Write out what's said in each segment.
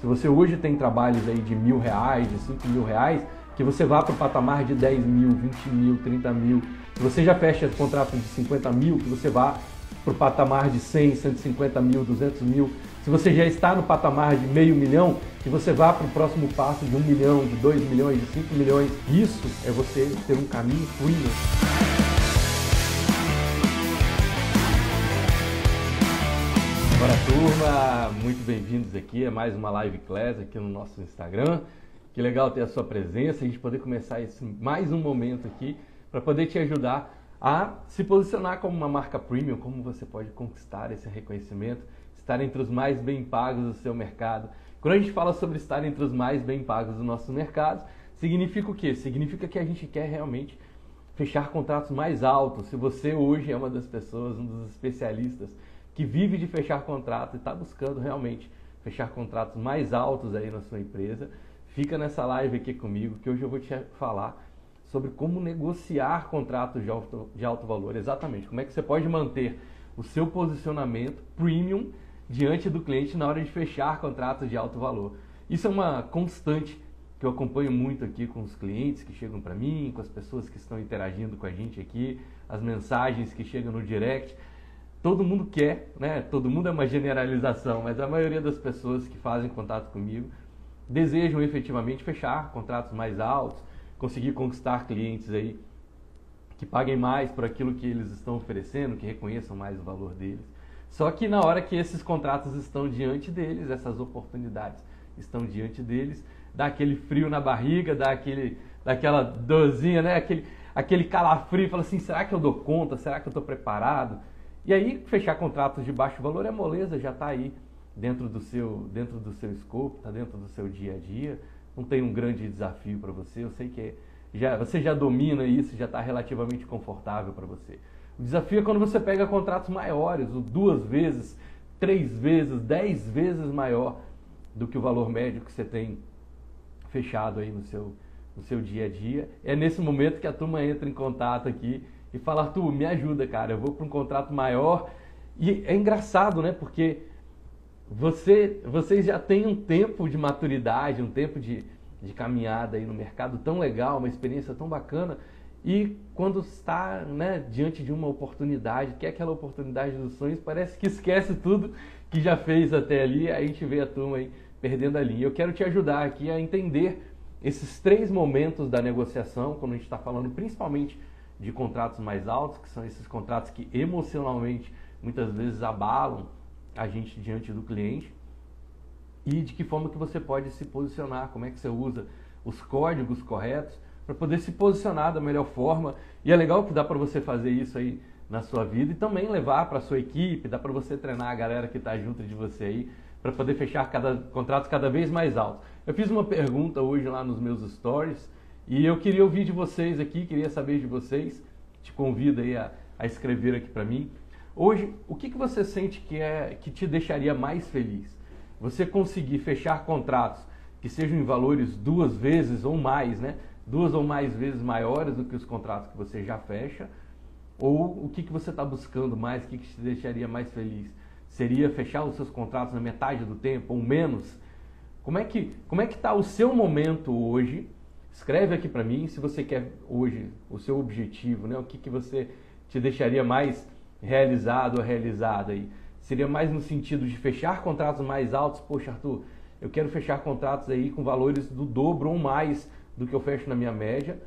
Se você hoje tem trabalhos aí de mil reais, de cinco mil reais, que você vá para o patamar de 10 mil, 20 mil, 30 mil. Se você já fecha contrato de 50 mil, que você vá para o patamar de 100, 150 mil, 200 mil. Se você já está no patamar de meio milhão, que você vá para o próximo passo de um milhão, de dois milhões, de cinco milhões. Isso é você ter um caminho freelance. Bora turma, muito bem-vindos aqui a mais uma live class aqui no nosso Instagram. Que legal ter a sua presença, a gente poder começar esse mais um momento aqui para poder te ajudar a se posicionar como uma marca premium, como você pode conquistar esse reconhecimento, estar entre os mais bem pagos do seu mercado. Quando a gente fala sobre estar entre os mais bem pagos do nosso mercado, significa o quê? Significa que a gente quer realmente fechar contratos mais altos. Se você hoje é uma das pessoas, um dos especialistas que vive de fechar contrato e está buscando realmente fechar contratos mais altos aí na sua empresa, fica nessa live aqui comigo que hoje eu vou te falar sobre como negociar contratos de alto, de alto valor. Exatamente, como é que você pode manter o seu posicionamento premium diante do cliente na hora de fechar contratos de alto valor. Isso é uma constante que eu acompanho muito aqui com os clientes que chegam para mim, com as pessoas que estão interagindo com a gente aqui, as mensagens que chegam no direct. Todo mundo quer, né? Todo mundo é uma generalização, mas a maioria das pessoas que fazem contato comigo desejam efetivamente fechar contratos mais altos, conseguir conquistar clientes aí que paguem mais por aquilo que eles estão oferecendo, que reconheçam mais o valor deles. Só que na hora que esses contratos estão diante deles, essas oportunidades estão diante deles, dá aquele frio na barriga, dá aquele, daquela dorzinha, né? aquele, aquele calafrio, fala assim, será que eu dou conta? Será que eu estou preparado? E aí fechar contratos de baixo valor é moleza, já está aí dentro do seu, dentro do seu escopo, está dentro do seu dia a dia não tem um grande desafio para você. Eu sei que já, você já domina isso, já está relativamente confortável para você. O desafio é quando você pega contratos maiores, duas vezes, três vezes, dez vezes maior do que o valor médio que você tem fechado aí no seu, no seu dia a dia. É nesse momento que a turma entra em contato aqui e fala, Arthur, me ajuda, cara, eu vou para um contrato maior. E é engraçado, né? Porque você, vocês já têm um tempo de maturidade, um tempo de, de caminhada aí no mercado tão legal, uma experiência tão bacana. E quando está né, diante de uma oportunidade, que é aquela oportunidade dos sonhos, parece que esquece tudo que já fez até ali, aí a gente vê a turma aí perdendo a linha. Eu quero te ajudar aqui a entender esses três momentos da negociação, quando a gente está falando principalmente de contratos mais altos, que são esses contratos que emocionalmente muitas vezes abalam a gente diante do cliente e de que forma que você pode se posicionar, como é que você usa os códigos corretos para poder se posicionar da melhor forma. E é legal que dá para você fazer isso aí na sua vida e também levar para sua equipe, dá para você treinar a galera que está junto de você aí para poder fechar cada contratos cada vez mais altos. Eu fiz uma pergunta hoje lá nos meus stories e eu queria ouvir de vocês aqui, queria saber de vocês. Te convido aí a, a escrever aqui para mim. Hoje, o que, que você sente que, é, que te deixaria mais feliz? Você conseguir fechar contratos que sejam em valores duas vezes ou mais, né? Duas ou mais vezes maiores do que os contratos que você já fecha? Ou o que, que você está buscando mais? O que, que te deixaria mais feliz? Seria fechar os seus contratos na metade do tempo ou menos? Como é que como é que está o seu momento hoje? Escreve aqui para mim se você quer hoje o seu objetivo, né? O que, que você te deixaria mais realizado ou realizada aí? Seria mais no sentido de fechar contratos mais altos? Poxa, Arthur, eu quero fechar contratos aí com valores do dobro ou mais do que eu fecho na minha média.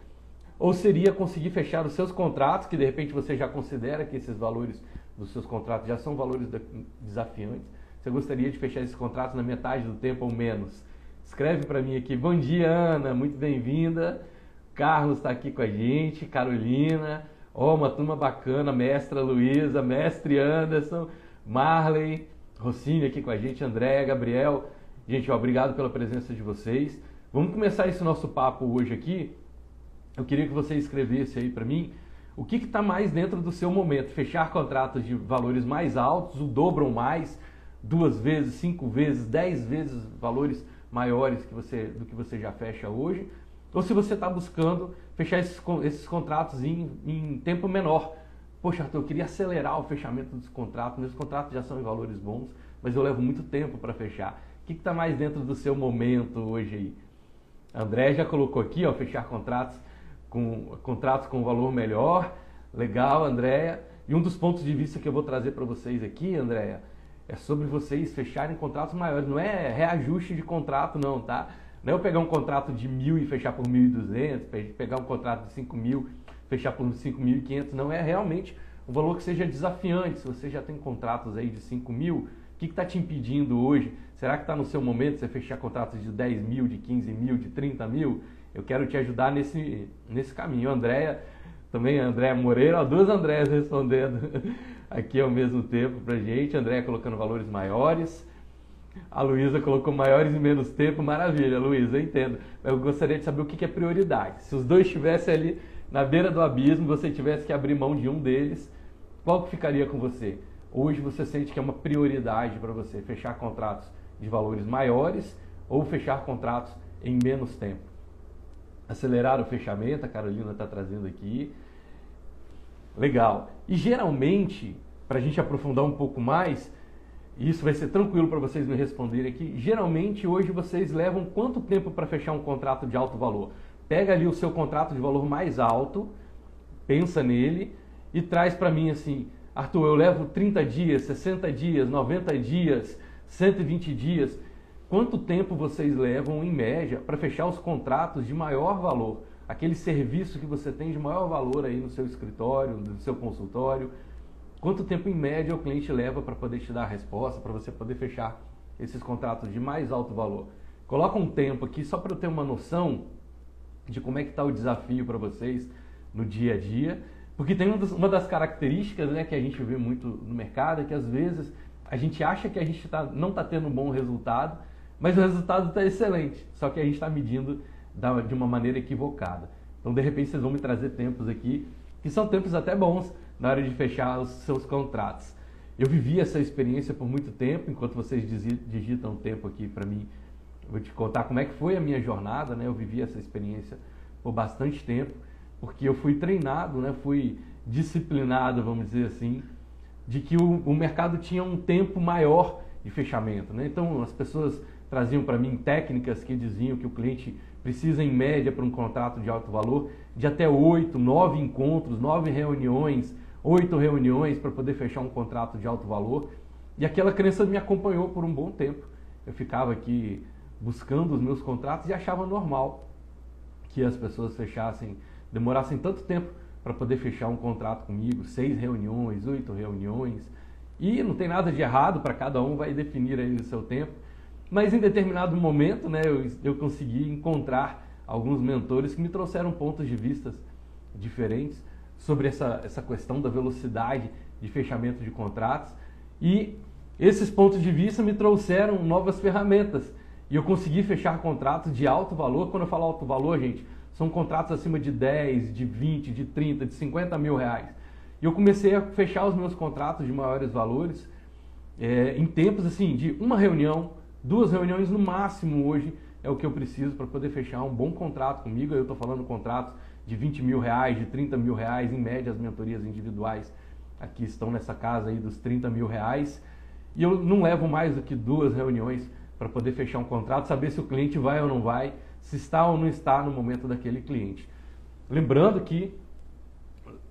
Ou seria conseguir fechar os seus contratos, que de repente você já considera que esses valores dos seus contratos já são valores desafiantes. Você gostaria de fechar esses contratos na metade do tempo ou menos? Escreve para mim aqui. Bom dia, Ana, muito bem-vinda. Carlos está aqui com a gente, Carolina. Ó, oh, uma turma bacana, mestra Luísa, mestre Anderson, Marley, Rossini aqui com a gente, André, Gabriel. Gente, ó, obrigado pela presença de vocês. Vamos começar esse nosso papo hoje aqui. Eu queria que você escrevesse aí para mim o que está mais dentro do seu momento. Fechar contratos de valores mais altos, o dobro ou mais, duas vezes, cinco vezes, dez vezes valores maiores que você, do que você já fecha hoje ou se você está buscando fechar esses, esses contratos em, em, tempo menor. Poxa, Arthur, eu queria acelerar o fechamento dos contratos. Meus contratos já são em valores bons, mas eu levo muito tempo para fechar. O que está mais dentro do seu momento hoje aí? André já colocou aqui, ó, fechar contratos com contratos com valor melhor. Legal, Andréia. E um dos pontos de vista que eu vou trazer para vocês aqui, Andréia, é sobre vocês fecharem contratos maiores. Não é reajuste de contrato, não, tá? Não é eu pegar um contrato de mil e fechar por 1.200, pegar um contrato de 5 mil, fechar por 5.500. Não é realmente um valor que seja desafiante. Se você já tem contratos aí de 5 mil, o que está te impedindo hoje? Será que está no seu momento você fechar contratos de 10 mil, de 15 mil, de 30 mil? Eu quero te ajudar nesse, nesse caminho. Andréia, também Andréia Moreira, ó, duas Andréas respondendo aqui ao mesmo tempo para gente. Andréia colocando valores maiores. A Luísa colocou maiores e menos tempo. Maravilha, Luísa, entendo. Eu gostaria de saber o que é prioridade. Se os dois estivessem ali na beira do abismo, você tivesse que abrir mão de um deles, qual que ficaria com você? Hoje você sente que é uma prioridade para você fechar contratos de valores maiores ou fechar contratos em menos tempo? Acelerar o fechamento, a Carolina está trazendo aqui. Legal. E geralmente, para a gente aprofundar um pouco mais, isso vai ser tranquilo para vocês me responderem aqui. Geralmente, hoje vocês levam quanto tempo para fechar um contrato de alto valor? Pega ali o seu contrato de valor mais alto, pensa nele e traz para mim assim: Arthur, eu levo 30 dias, 60 dias, 90 dias, 120 dias. Quanto tempo vocês levam, em média, para fechar os contratos de maior valor? aquele serviço que você tem de maior valor aí no seu escritório, no seu consultório. Quanto tempo em média o cliente leva para poder te dar a resposta, para você poder fechar esses contratos de mais alto valor? Coloca um tempo aqui só para eu ter uma noção de como é que está o desafio para vocês no dia a dia, porque tem uma das características né, que a gente vê muito no mercado é que às vezes a gente acha que a gente tá, não está tendo um bom resultado, mas o resultado está excelente, só que a gente está medindo de uma maneira equivocada. Então, de repente, vocês vão me trazer tempos aqui que são tempos até bons na hora de fechar os seus contratos. Eu vivi essa experiência por muito tempo, enquanto vocês digitam tempo aqui para mim, vou te contar como é que foi a minha jornada, né? Eu vivi essa experiência por bastante tempo, porque eu fui treinado, né? Fui disciplinado, vamos dizer assim, de que o, o mercado tinha um tempo maior de fechamento, né? Então, as pessoas traziam para mim técnicas que diziam que o cliente precisa, em média, para um contrato de alto valor, de até oito, nove encontros, nove reuniões, oito reuniões para poder fechar um contrato de alto valor. E aquela crença me acompanhou por um bom tempo. Eu ficava aqui buscando os meus contratos e achava normal que as pessoas fechassem, demorassem tanto tempo para poder fechar um contrato comigo, seis reuniões, oito reuniões. E não tem nada de errado, para cada um vai definir aí o seu tempo. Mas em determinado momento, né, eu, eu consegui encontrar alguns mentores que me trouxeram pontos de vistas diferentes sobre essa, essa questão da velocidade de fechamento de contratos. E esses pontos de vista me trouxeram novas ferramentas. E eu consegui fechar contratos de alto valor. Quando eu falo alto valor, gente, são contratos acima de 10, de 20, de 30, de 50 mil reais. E eu comecei a fechar os meus contratos de maiores valores é, em tempos assim de uma reunião, Duas reuniões no máximo hoje é o que eu preciso para poder fechar um bom contrato comigo. Eu estou falando contratos de 20 mil reais, de 30 mil reais, em média as mentorias individuais aqui estão nessa casa aí dos 30 mil reais. E eu não levo mais do que duas reuniões para poder fechar um contrato, saber se o cliente vai ou não vai, se está ou não está no momento daquele cliente. Lembrando que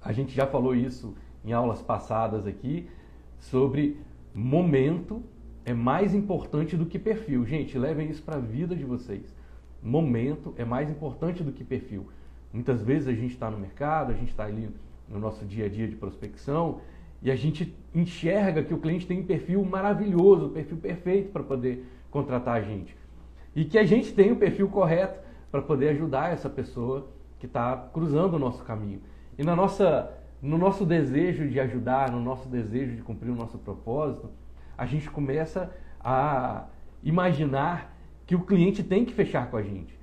a gente já falou isso em aulas passadas aqui sobre momento é mais importante do que perfil. Gente, levem isso para a vida de vocês. Momento é mais importante do que perfil. Muitas vezes a gente está no mercado, a gente está ali no nosso dia a dia de prospecção e a gente enxerga que o cliente tem um perfil maravilhoso, um perfil perfeito para poder contratar a gente. E que a gente tem o perfil correto para poder ajudar essa pessoa que está cruzando o nosso caminho. E na nossa, no nosso desejo de ajudar, no nosso desejo de cumprir o nosso propósito, a gente começa a imaginar que o cliente tem que fechar com a gente.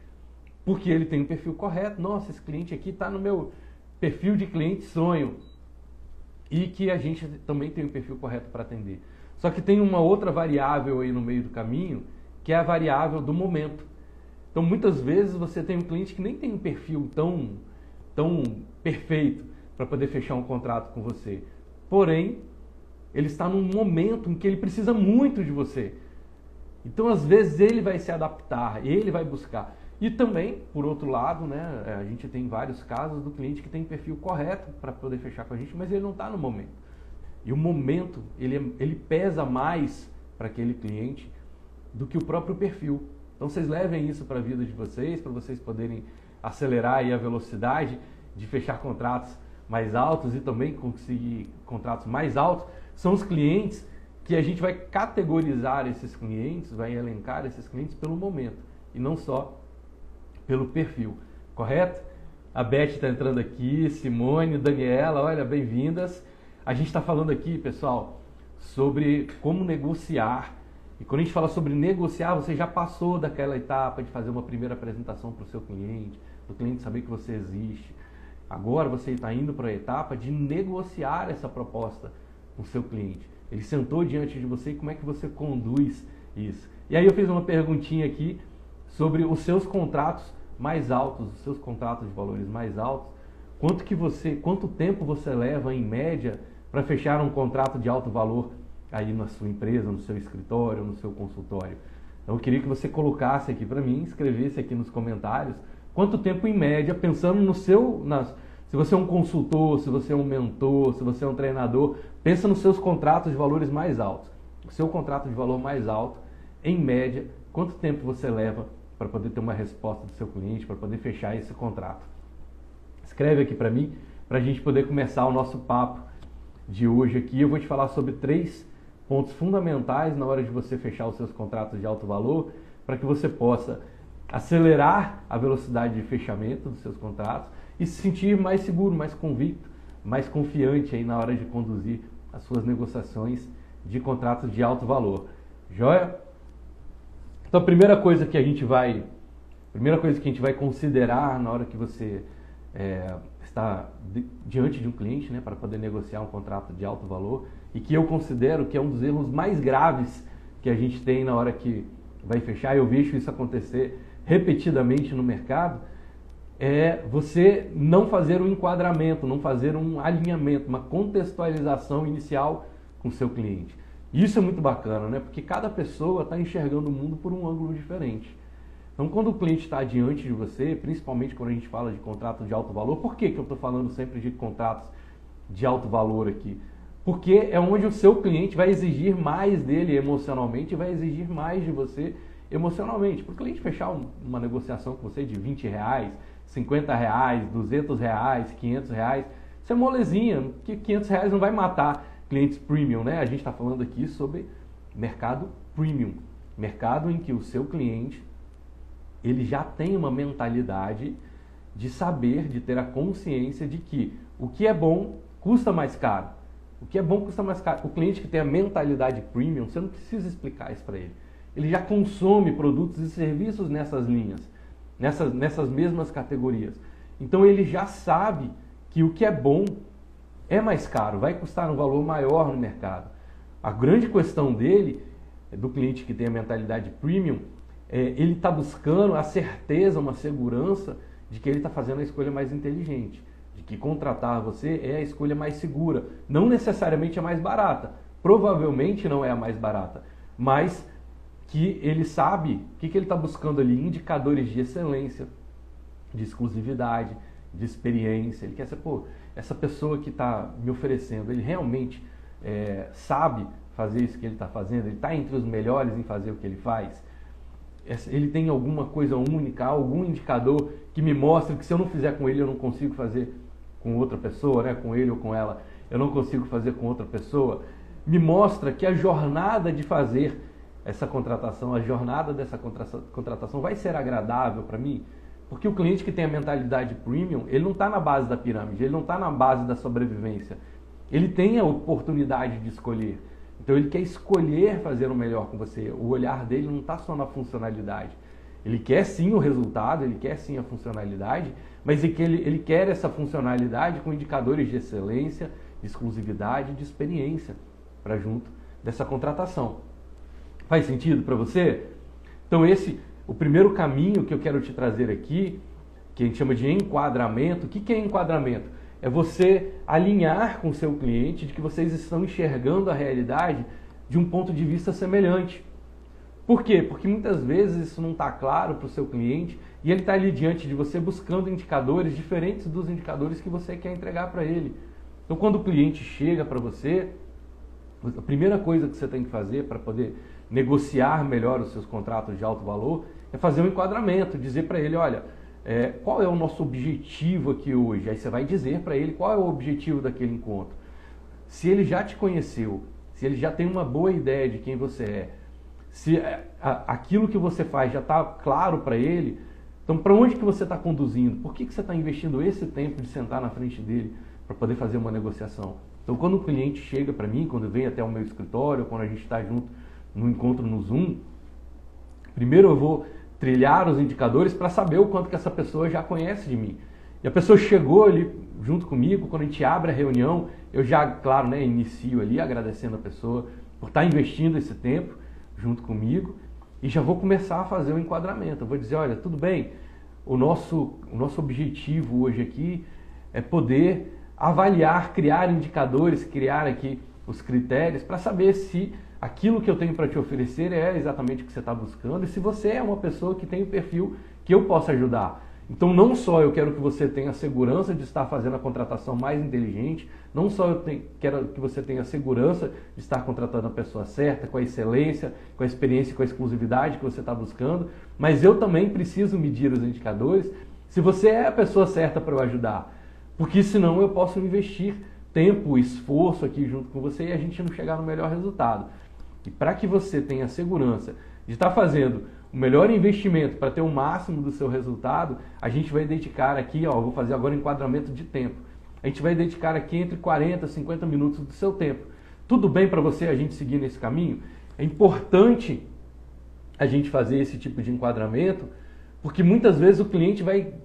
Porque ele tem um perfil correto. Nossa, esse cliente aqui está no meu perfil de cliente sonho. E que a gente também tem um perfil correto para atender. Só que tem uma outra variável aí no meio do caminho, que é a variável do momento. Então, muitas vezes você tem um cliente que nem tem um perfil tão, tão perfeito para poder fechar um contrato com você. Porém, ele está num momento em que ele precisa muito de você. Então, às vezes, ele vai se adaptar, ele vai buscar. E também, por outro lado, né, é, a gente tem vários casos do cliente que tem perfil correto para poder fechar com a gente, mas ele não está no momento. E o momento, ele, é, ele pesa mais para aquele cliente do que o próprio perfil. Então, vocês levem isso para a vida de vocês, para vocês poderem acelerar a velocidade de fechar contratos mais altos e também conseguir contratos mais altos. São os clientes que a gente vai categorizar esses clientes, vai elencar esses clientes pelo momento e não só pelo perfil, correto? A Beth está entrando aqui, Simone, Daniela, olha, bem-vindas. A gente está falando aqui, pessoal, sobre como negociar. E quando a gente fala sobre negociar, você já passou daquela etapa de fazer uma primeira apresentação para o seu cliente, do cliente saber que você existe. Agora você está indo para a etapa de negociar essa proposta com o seu cliente. Ele sentou diante de você e como é que você conduz isso? E aí eu fiz uma perguntinha aqui sobre os seus contratos mais altos, os seus contratos de valores mais altos, quanto que você, quanto tempo você leva em média para fechar um contrato de alto valor aí na sua empresa, no seu escritório, no seu consultório? Então eu queria que você colocasse aqui para mim, escrevesse aqui nos comentários quanto tempo em média, pensando no seu, nas, se você é um consultor, se você é um mentor, se você é um treinador, pensa nos seus contratos de valores mais altos. O seu contrato de valor mais alto, em média, quanto tempo você leva para poder ter uma resposta do seu cliente, para poder fechar esse contrato. Escreve aqui para mim, para a gente poder começar o nosso papo de hoje aqui. Eu vou te falar sobre três pontos fundamentais na hora de você fechar os seus contratos de alto valor, para que você possa acelerar a velocidade de fechamento dos seus contratos e se sentir mais seguro, mais convicto, mais confiante aí na hora de conduzir as suas negociações de contratos de alto valor. Joia? Então a primeira coisa que a gente vai, primeira coisa que a gente vai considerar na hora que você é, está diante de um cliente, né, para poder negociar um contrato de alto valor, e que eu considero que é um dos erros mais graves que a gente tem na hora que vai fechar. Eu vejo isso acontecer repetidamente no mercado. É você não fazer um enquadramento, não fazer um alinhamento, uma contextualização inicial com o seu cliente. Isso é muito bacana, né? Porque cada pessoa está enxergando o mundo por um ângulo diferente. Então, quando o cliente está diante de você, principalmente quando a gente fala de contratos de alto valor, por que, que eu estou falando sempre de contratos de alto valor aqui? Porque é onde o seu cliente vai exigir mais dele emocionalmente e vai exigir mais de você emocionalmente. Para o cliente fechar uma negociação com você de 20 reais, 50 reais, 200 reais, 500 reais, isso é molezinha, que 500 reais não vai matar clientes premium, né? A gente está falando aqui sobre mercado premium, mercado em que o seu cliente ele já tem uma mentalidade de saber, de ter a consciência de que o que é bom custa mais caro. O que é bom custa mais caro. O cliente que tem a mentalidade premium, você não precisa explicar isso para ele. Ele já consome produtos e serviços nessas linhas, nessas, nessas mesmas categorias. Então ele já sabe que o que é bom é mais caro, vai custar um valor maior no mercado. A grande questão dele, do cliente que tem a mentalidade premium, é, ele está buscando a certeza, uma segurança de que ele está fazendo a escolha mais inteligente, de que contratar você é a escolha mais segura. Não necessariamente a mais barata, provavelmente não é a mais barata, mas que ele sabe o que, que ele está buscando ali, indicadores de excelência, de exclusividade, de experiência. Ele quer ser, pô, essa pessoa que está me oferecendo, ele realmente é, sabe fazer isso que ele está fazendo, ele está entre os melhores em fazer o que ele faz. Ele tem alguma coisa única, algum indicador que me mostre que se eu não fizer com ele, eu não consigo fazer com outra pessoa, né? com ele ou com ela, eu não consigo fazer com outra pessoa. Me mostra que a jornada de fazer essa contratação, a jornada dessa contratação vai ser agradável para mim, porque o cliente que tem a mentalidade premium, ele não está na base da pirâmide, ele não está na base da sobrevivência. Ele tem a oportunidade de escolher. Então ele quer escolher fazer o melhor com você. O olhar dele não está só na funcionalidade. Ele quer sim o resultado, ele quer sim a funcionalidade, mas ele, ele quer essa funcionalidade com indicadores de excelência, de exclusividade, de experiência para junto dessa contratação. Faz sentido para você? Então esse o primeiro caminho que eu quero te trazer aqui, que a gente chama de enquadramento, o que, que é enquadramento? É você alinhar com o seu cliente de que vocês estão enxergando a realidade de um ponto de vista semelhante. Por quê? Porque muitas vezes isso não está claro para o seu cliente e ele está ali diante de você buscando indicadores diferentes dos indicadores que você quer entregar para ele. Então, quando o cliente chega para você, a primeira coisa que você tem que fazer para poder negociar melhor os seus contratos de alto valor é fazer um enquadramento, dizer para ele, olha, é, qual é o nosso objetivo aqui hoje? Aí você vai dizer para ele qual é o objetivo daquele encontro. Se ele já te conheceu, se ele já tem uma boa ideia de quem você é, se é, aquilo que você faz já está claro para ele, então para onde que você está conduzindo? Por que, que você está investindo esse tempo de sentar na frente dele para poder fazer uma negociação? Então quando o cliente chega para mim, quando vem até o meu escritório, quando a gente está junto no encontro no Zoom, primeiro eu vou trilhar os indicadores para saber o quanto que essa pessoa já conhece de mim. E a pessoa chegou ali junto comigo, quando a gente abre a reunião, eu já, claro, né, inicio ali agradecendo a pessoa por estar tá investindo esse tempo junto comigo e já vou começar a fazer o enquadramento. Eu vou dizer, olha, tudo bem, o nosso, o nosso objetivo hoje aqui é poder avaliar, criar indicadores, criar aqui os critérios para saber se aquilo que eu tenho para te oferecer é exatamente o que você está buscando e se você é uma pessoa que tem o perfil que eu possa ajudar. Então, não só eu quero que você tenha segurança de estar fazendo a contratação mais inteligente, não só eu quero que você tenha segurança de estar contratando a pessoa certa, com a excelência, com a experiência, com a exclusividade que você está buscando, mas eu também preciso medir os indicadores se você é a pessoa certa para eu ajudar. Porque senão eu posso investir tempo, esforço aqui junto com você e a gente não chegar no melhor resultado. E para que você tenha segurança de estar fazendo o melhor investimento para ter o máximo do seu resultado, a gente vai dedicar aqui, ó, vou fazer agora enquadramento de tempo. A gente vai dedicar aqui entre 40 e 50 minutos do seu tempo. Tudo bem para você a gente seguir nesse caminho? É importante a gente fazer esse tipo de enquadramento, porque muitas vezes o cliente vai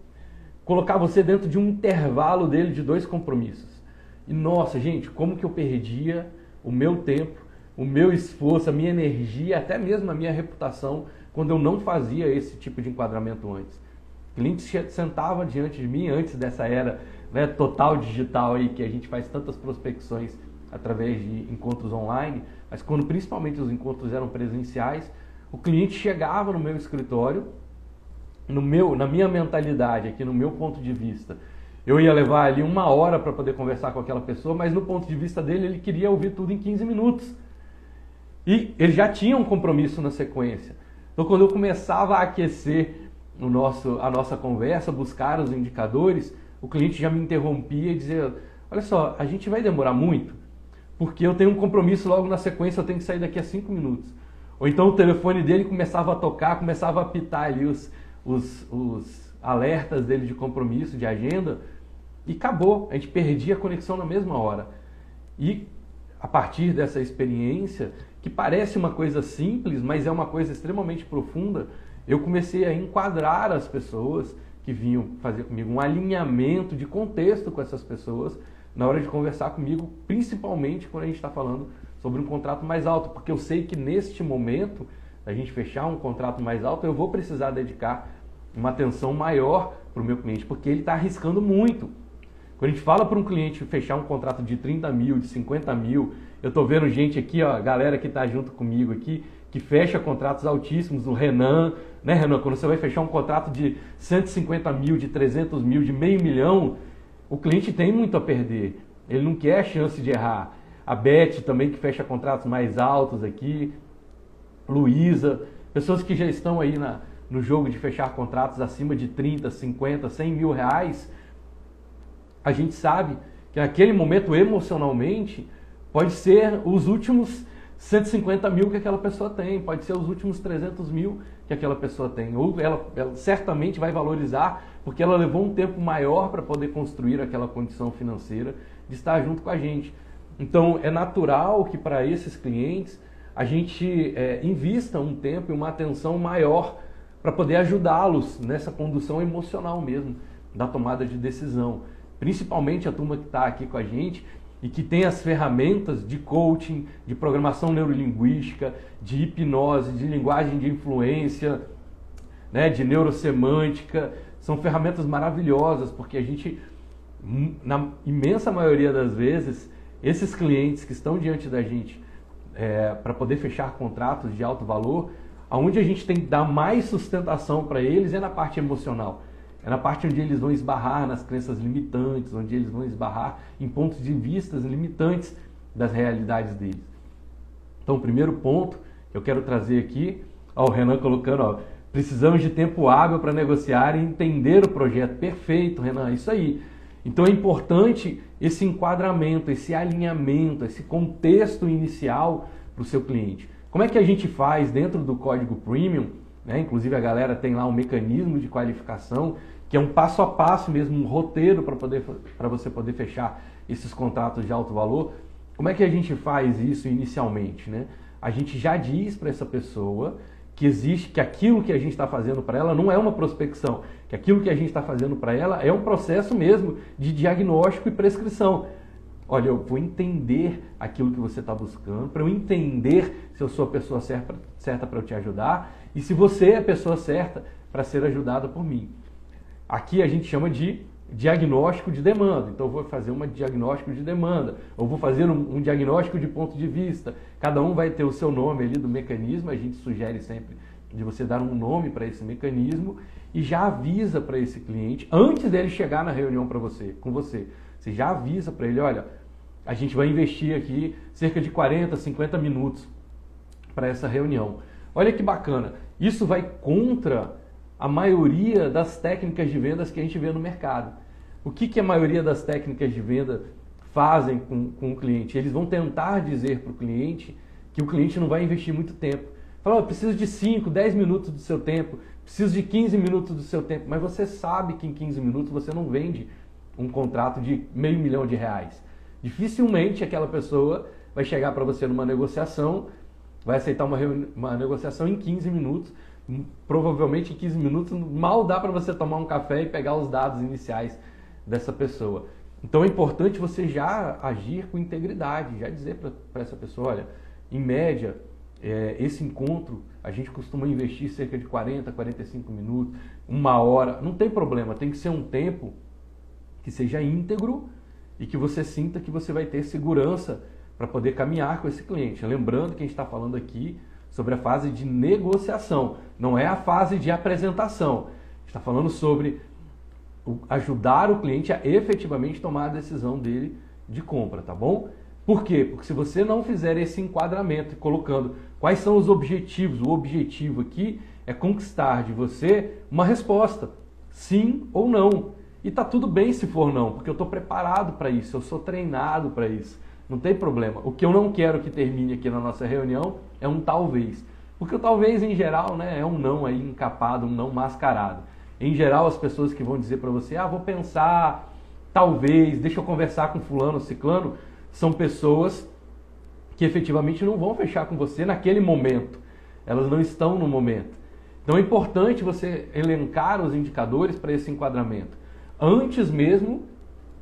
colocar você dentro de um intervalo dele de dois compromissos. E nossa, gente, como que eu perdia o meu tempo, o meu esforço, a minha energia, até mesmo a minha reputação, quando eu não fazia esse tipo de enquadramento antes. O cliente sentava diante de mim antes dessa era né, total digital aí que a gente faz tantas prospecções através de encontros online, mas quando principalmente os encontros eram presenciais, o cliente chegava no meu escritório no meu, na minha mentalidade, aqui no meu ponto de vista, eu ia levar ali uma hora para poder conversar com aquela pessoa, mas no ponto de vista dele, ele queria ouvir tudo em 15 minutos. E ele já tinha um compromisso na sequência. Então, quando eu começava a aquecer o nosso, a nossa conversa, buscar os indicadores, o cliente já me interrompia e dizia: Olha só, a gente vai demorar muito, porque eu tenho um compromisso logo na sequência, eu tenho que sair daqui a cinco minutos. Ou então o telefone dele começava a tocar, começava a apitar ali os, os, os alertas dele de compromisso, de agenda, e acabou. A gente perdia a conexão na mesma hora. E a partir dessa experiência, que parece uma coisa simples, mas é uma coisa extremamente profunda, eu comecei a enquadrar as pessoas que vinham fazer comigo um alinhamento de contexto com essas pessoas na hora de conversar comigo, principalmente quando a gente está falando sobre um contrato mais alto, porque eu sei que neste momento a gente fechar um contrato mais alto, eu vou precisar dedicar uma atenção maior para o meu cliente, porque ele está arriscando muito. Quando a gente fala para um cliente fechar um contrato de 30 mil, de 50 mil, eu estou vendo gente aqui, ó, galera que está junto comigo aqui, que fecha contratos altíssimos, o Renan, né Renan, quando você vai fechar um contrato de 150 mil, de 300 mil, de meio milhão, o cliente tem muito a perder, ele não quer a chance de errar. A Beth também que fecha contratos mais altos aqui, Luísa, pessoas que já estão aí na, no jogo de fechar contratos acima de 30, 50, 100 mil reais, a gente sabe que naquele momento, emocionalmente, pode ser os últimos 150 mil que aquela pessoa tem, pode ser os últimos 300 mil que aquela pessoa tem. Ou ela, ela certamente vai valorizar porque ela levou um tempo maior para poder construir aquela condição financeira de estar junto com a gente. Então, é natural que para esses clientes a gente é, invista um tempo e uma atenção maior para poder ajudá-los nessa condução emocional mesmo da tomada de decisão. Principalmente a turma que está aqui com a gente e que tem as ferramentas de coaching, de programação neurolinguística, de hipnose, de linguagem de influência, né, de neurosemântica. São ferramentas maravilhosas porque a gente, na imensa maioria das vezes, esses clientes que estão diante da gente é, para poder fechar contratos de alto valor, Aonde a gente tem que dar mais sustentação para eles é na parte emocional. É na parte onde eles vão esbarrar nas crenças limitantes, onde eles vão esbarrar em pontos de vista limitantes das realidades deles. Então, o primeiro ponto que eu quero trazer aqui, ó, o Renan colocando, ó, precisamos de tempo hábil para negociar e entender o projeto. Perfeito, Renan, isso aí. Então é importante esse enquadramento, esse alinhamento, esse contexto inicial para o seu cliente. Como é que a gente faz dentro do código premium? Né? Inclusive a galera tem lá um mecanismo de qualificação que é um passo a passo mesmo, um roteiro para você poder fechar esses contratos de alto valor. Como é que a gente faz isso inicialmente, né? A gente já diz para essa pessoa que existe, que aquilo que a gente está fazendo para ela não é uma prospecção, que aquilo que a gente está fazendo para ela é um processo mesmo de diagnóstico e prescrição. Olha, eu vou entender aquilo que você está buscando, para eu entender se eu sou a pessoa certa para eu te ajudar e se você é a pessoa certa para ser ajudada por mim. Aqui a gente chama de diagnóstico de demanda. Então, eu vou fazer um diagnóstico de demanda, ou vou fazer um, um, diagnóstico de ponto de vista. Cada um vai ter o seu nome ali do mecanismo. A gente sugere sempre de você dar um nome para esse mecanismo e já avisa para esse cliente antes dele chegar na reunião para você, com você. Você já avisa para ele, olha, a gente vai investir aqui cerca de 40, 50 minutos para essa reunião. Olha que bacana. Isso vai contra a maioria das técnicas de vendas que a gente vê no mercado. O que, que a maioria das técnicas de venda fazem com, com o cliente? Eles vão tentar dizer para o cliente que o cliente não vai investir muito tempo. Fala, oh, preciso de 5, 10 minutos do seu tempo, preciso de 15 minutos do seu tempo, mas você sabe que em 15 minutos você não vende um contrato de meio milhão de reais. Dificilmente aquela pessoa vai chegar para você numa negociação, vai aceitar uma, uma negociação em 15 minutos, provavelmente em 15 minutos mal dá para você tomar um café e pegar os dados iniciais dessa pessoa. Então é importante você já agir com integridade, já dizer para essa pessoa, olha, em média, é, esse encontro a gente costuma investir cerca de 40, 45 minutos, uma hora, não tem problema, tem que ser um tempo que seja íntegro e que você sinta que você vai ter segurança para poder caminhar com esse cliente. Lembrando que a gente está falando aqui sobre a fase de negociação, não é a fase de apresentação. Está falando sobre ajudar o cliente a efetivamente tomar a decisão dele de compra, tá bom? Por quê? Porque se você não fizer esse enquadramento, colocando quais são os objetivos, o objetivo aqui é conquistar de você uma resposta, sim ou não. E tá tudo bem se for não, porque eu estou preparado para isso, eu sou treinado para isso. Não tem problema. O que eu não quero que termine aqui na nossa reunião é um talvez. Porque talvez, em geral, né, é um não aí encapado, um não mascarado. Em geral, as pessoas que vão dizer para você, ah, vou pensar, talvez, deixa eu conversar com fulano, ciclano, são pessoas que efetivamente não vão fechar com você naquele momento. Elas não estão no momento. Então é importante você elencar os indicadores para esse enquadramento, antes mesmo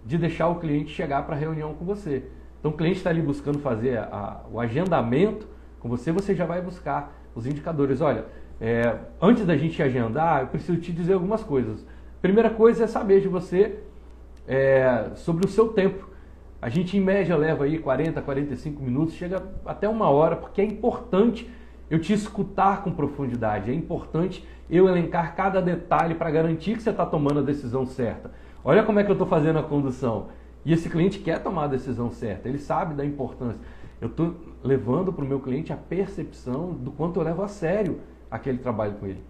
de deixar o cliente chegar para a reunião com você. Então o cliente está ali buscando fazer a, o agendamento com você, você já vai buscar os indicadores. Olha, é, antes da gente agendar, eu preciso te dizer algumas coisas. Primeira coisa é saber de você é, sobre o seu tempo. A gente em média leva aí 40, 45 minutos, chega até uma hora, porque é importante eu te escutar com profundidade, é importante eu elencar cada detalhe para garantir que você está tomando a decisão certa. Olha como é que eu estou fazendo a condução. E esse cliente quer tomar a decisão certa, ele sabe da importância. Eu estou levando para o meu cliente a percepção do quanto eu levo a sério aquele trabalho com ele.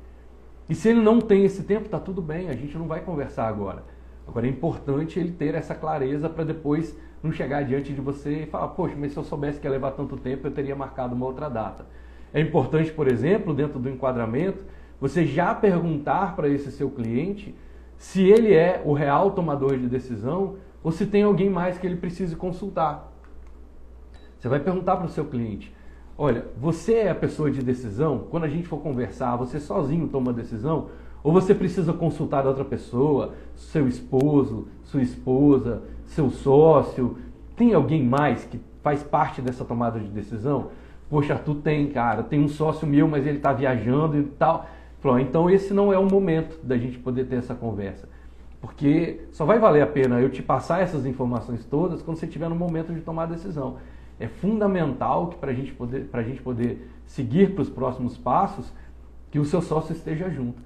E se ele não tem esse tempo, está tudo bem, a gente não vai conversar agora. Agora é importante ele ter essa clareza para depois não chegar diante de você e falar, poxa, mas se eu soubesse que ia levar tanto tempo, eu teria marcado uma outra data. É importante, por exemplo, dentro do enquadramento, você já perguntar para esse seu cliente se ele é o real tomador de decisão ou se tem alguém mais que ele precise consultar. Você vai perguntar para o seu cliente: olha, você é a pessoa de decisão? Quando a gente for conversar, você sozinho toma a decisão? Ou você precisa consultar outra pessoa, seu esposo, sua esposa, seu sócio? Tem alguém mais que faz parte dessa tomada de decisão? Poxa, tu tem, cara, tem um sócio meu, mas ele está viajando e tal. Falou, então esse não é o momento da gente poder ter essa conversa. Porque só vai valer a pena eu te passar essas informações todas quando você estiver no momento de tomar a decisão. É fundamental que para gente poder, a gente poder seguir para os próximos passos, que o seu sócio esteja junto.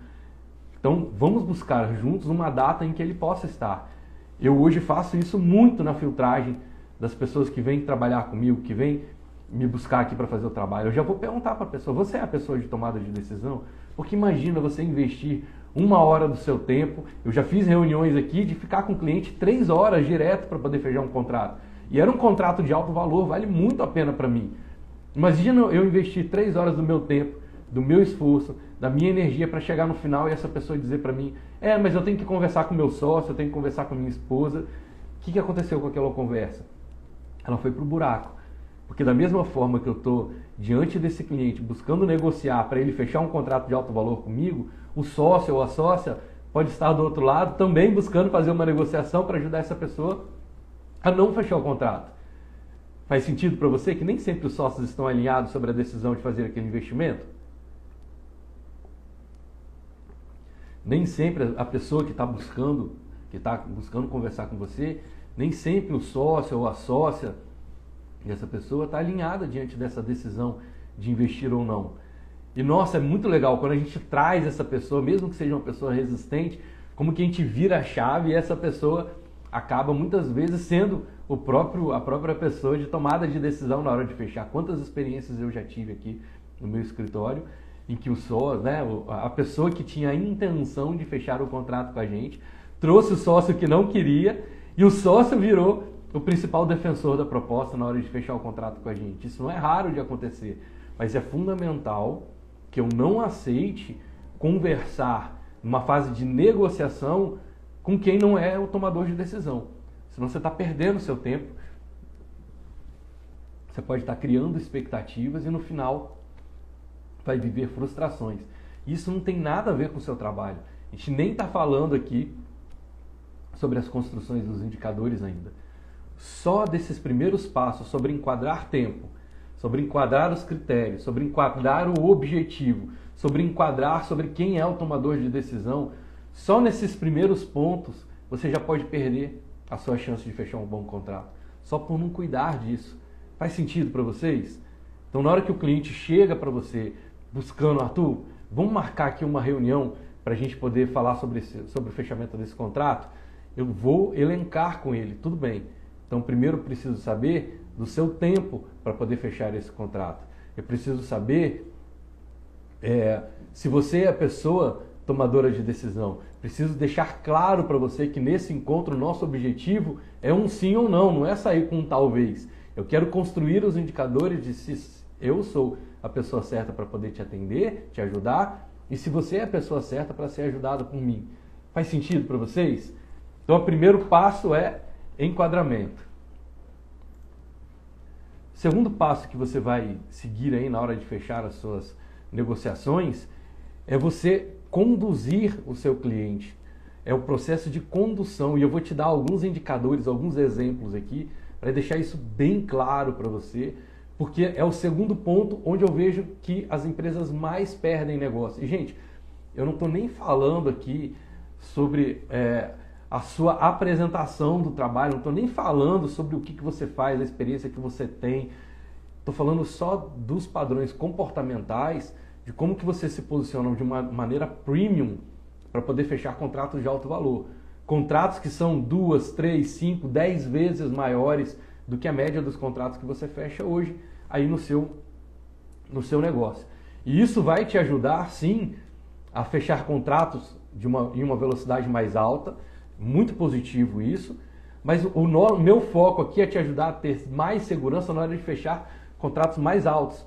Então, vamos buscar juntos uma data em que ele possa estar. Eu hoje faço isso muito na filtragem das pessoas que vêm trabalhar comigo, que vêm me buscar aqui para fazer o trabalho. Eu já vou perguntar para a pessoa: você é a pessoa de tomada de decisão? Porque imagina você investir uma hora do seu tempo. Eu já fiz reuniões aqui de ficar com o cliente três horas direto para poder fechar um contrato. E era um contrato de alto valor, vale muito a pena para mim. Imagina eu investir três horas do meu tempo, do meu esforço, da minha energia para chegar no final e essa pessoa dizer para mim: é, mas eu tenho que conversar com meu sócio, eu tenho que conversar com minha esposa. O que, que aconteceu com aquela conversa? Ela foi para o buraco. Porque da mesma forma que eu estou diante desse cliente buscando negociar para ele fechar um contrato de alto valor comigo, o sócio ou a sócia pode estar do outro lado também buscando fazer uma negociação para ajudar essa pessoa a não fechar o contrato. Faz sentido para você que nem sempre os sócios estão alinhados sobre a decisão de fazer aquele investimento? Nem sempre a pessoa que está buscando, que está buscando conversar com você, nem sempre o sócio ou a sócia e essa pessoa está alinhada diante dessa decisão de investir ou não. E nossa, é muito legal quando a gente traz essa pessoa, mesmo que seja uma pessoa resistente, como que a gente vira a chave e essa pessoa acaba muitas vezes sendo o próprio a própria pessoa de tomada de decisão na hora de fechar. Quantas experiências eu já tive aqui no meu escritório em que o sócio, né, a pessoa que tinha a intenção de fechar o contrato com a gente, trouxe o sócio que não queria e o sócio virou o principal defensor da proposta na hora de fechar o contrato com a gente. Isso não é raro de acontecer, mas é fundamental que eu não aceite conversar numa fase de negociação com quem não é o tomador de decisão. Senão você está perdendo seu tempo. Você pode estar criando expectativas e no final vai viver frustrações. Isso não tem nada a ver com o seu trabalho. A gente nem está falando aqui sobre as construções dos indicadores ainda só desses primeiros passos sobre enquadrar tempo, sobre enquadrar os critérios, sobre enquadrar o objetivo, sobre enquadrar sobre quem é o tomador de decisão, só nesses primeiros pontos você já pode perder a sua chance de fechar um bom contrato, só por não cuidar disso. Faz sentido para vocês? Então, na hora que o cliente chega para você buscando, Arthur, vamos marcar aqui uma reunião para a gente poder falar sobre, esse, sobre o fechamento desse contrato, eu vou elencar com ele, tudo bem. Então, primeiro preciso saber do seu tempo para poder fechar esse contrato. Eu preciso saber é, se você é a pessoa tomadora de decisão. Preciso deixar claro para você que nesse encontro nosso objetivo é um sim ou não, não é sair com um talvez. Eu quero construir os indicadores de se eu sou a pessoa certa para poder te atender, te ajudar, e se você é a pessoa certa para ser ajudado por mim. Faz sentido para vocês? Então, o primeiro passo é enquadramento. Segundo passo que você vai seguir aí na hora de fechar as suas negociações é você conduzir o seu cliente. É o processo de condução e eu vou te dar alguns indicadores, alguns exemplos aqui para deixar isso bem claro para você, porque é o segundo ponto onde eu vejo que as empresas mais perdem negócio. E gente, eu não estou nem falando aqui sobre é, a sua apresentação do trabalho, não estou nem falando sobre o que, que você faz, a experiência que você tem. Estou falando só dos padrões comportamentais, de como que você se posiciona de uma maneira premium para poder fechar contratos de alto valor. Contratos que são duas, três, cinco, dez vezes maiores do que a média dos contratos que você fecha hoje aí no seu, no seu negócio. E isso vai te ajudar, sim, a fechar contratos de uma, em uma velocidade mais alta, muito positivo isso. Mas o no, meu foco aqui é te ajudar a ter mais segurança na hora de fechar contratos mais altos.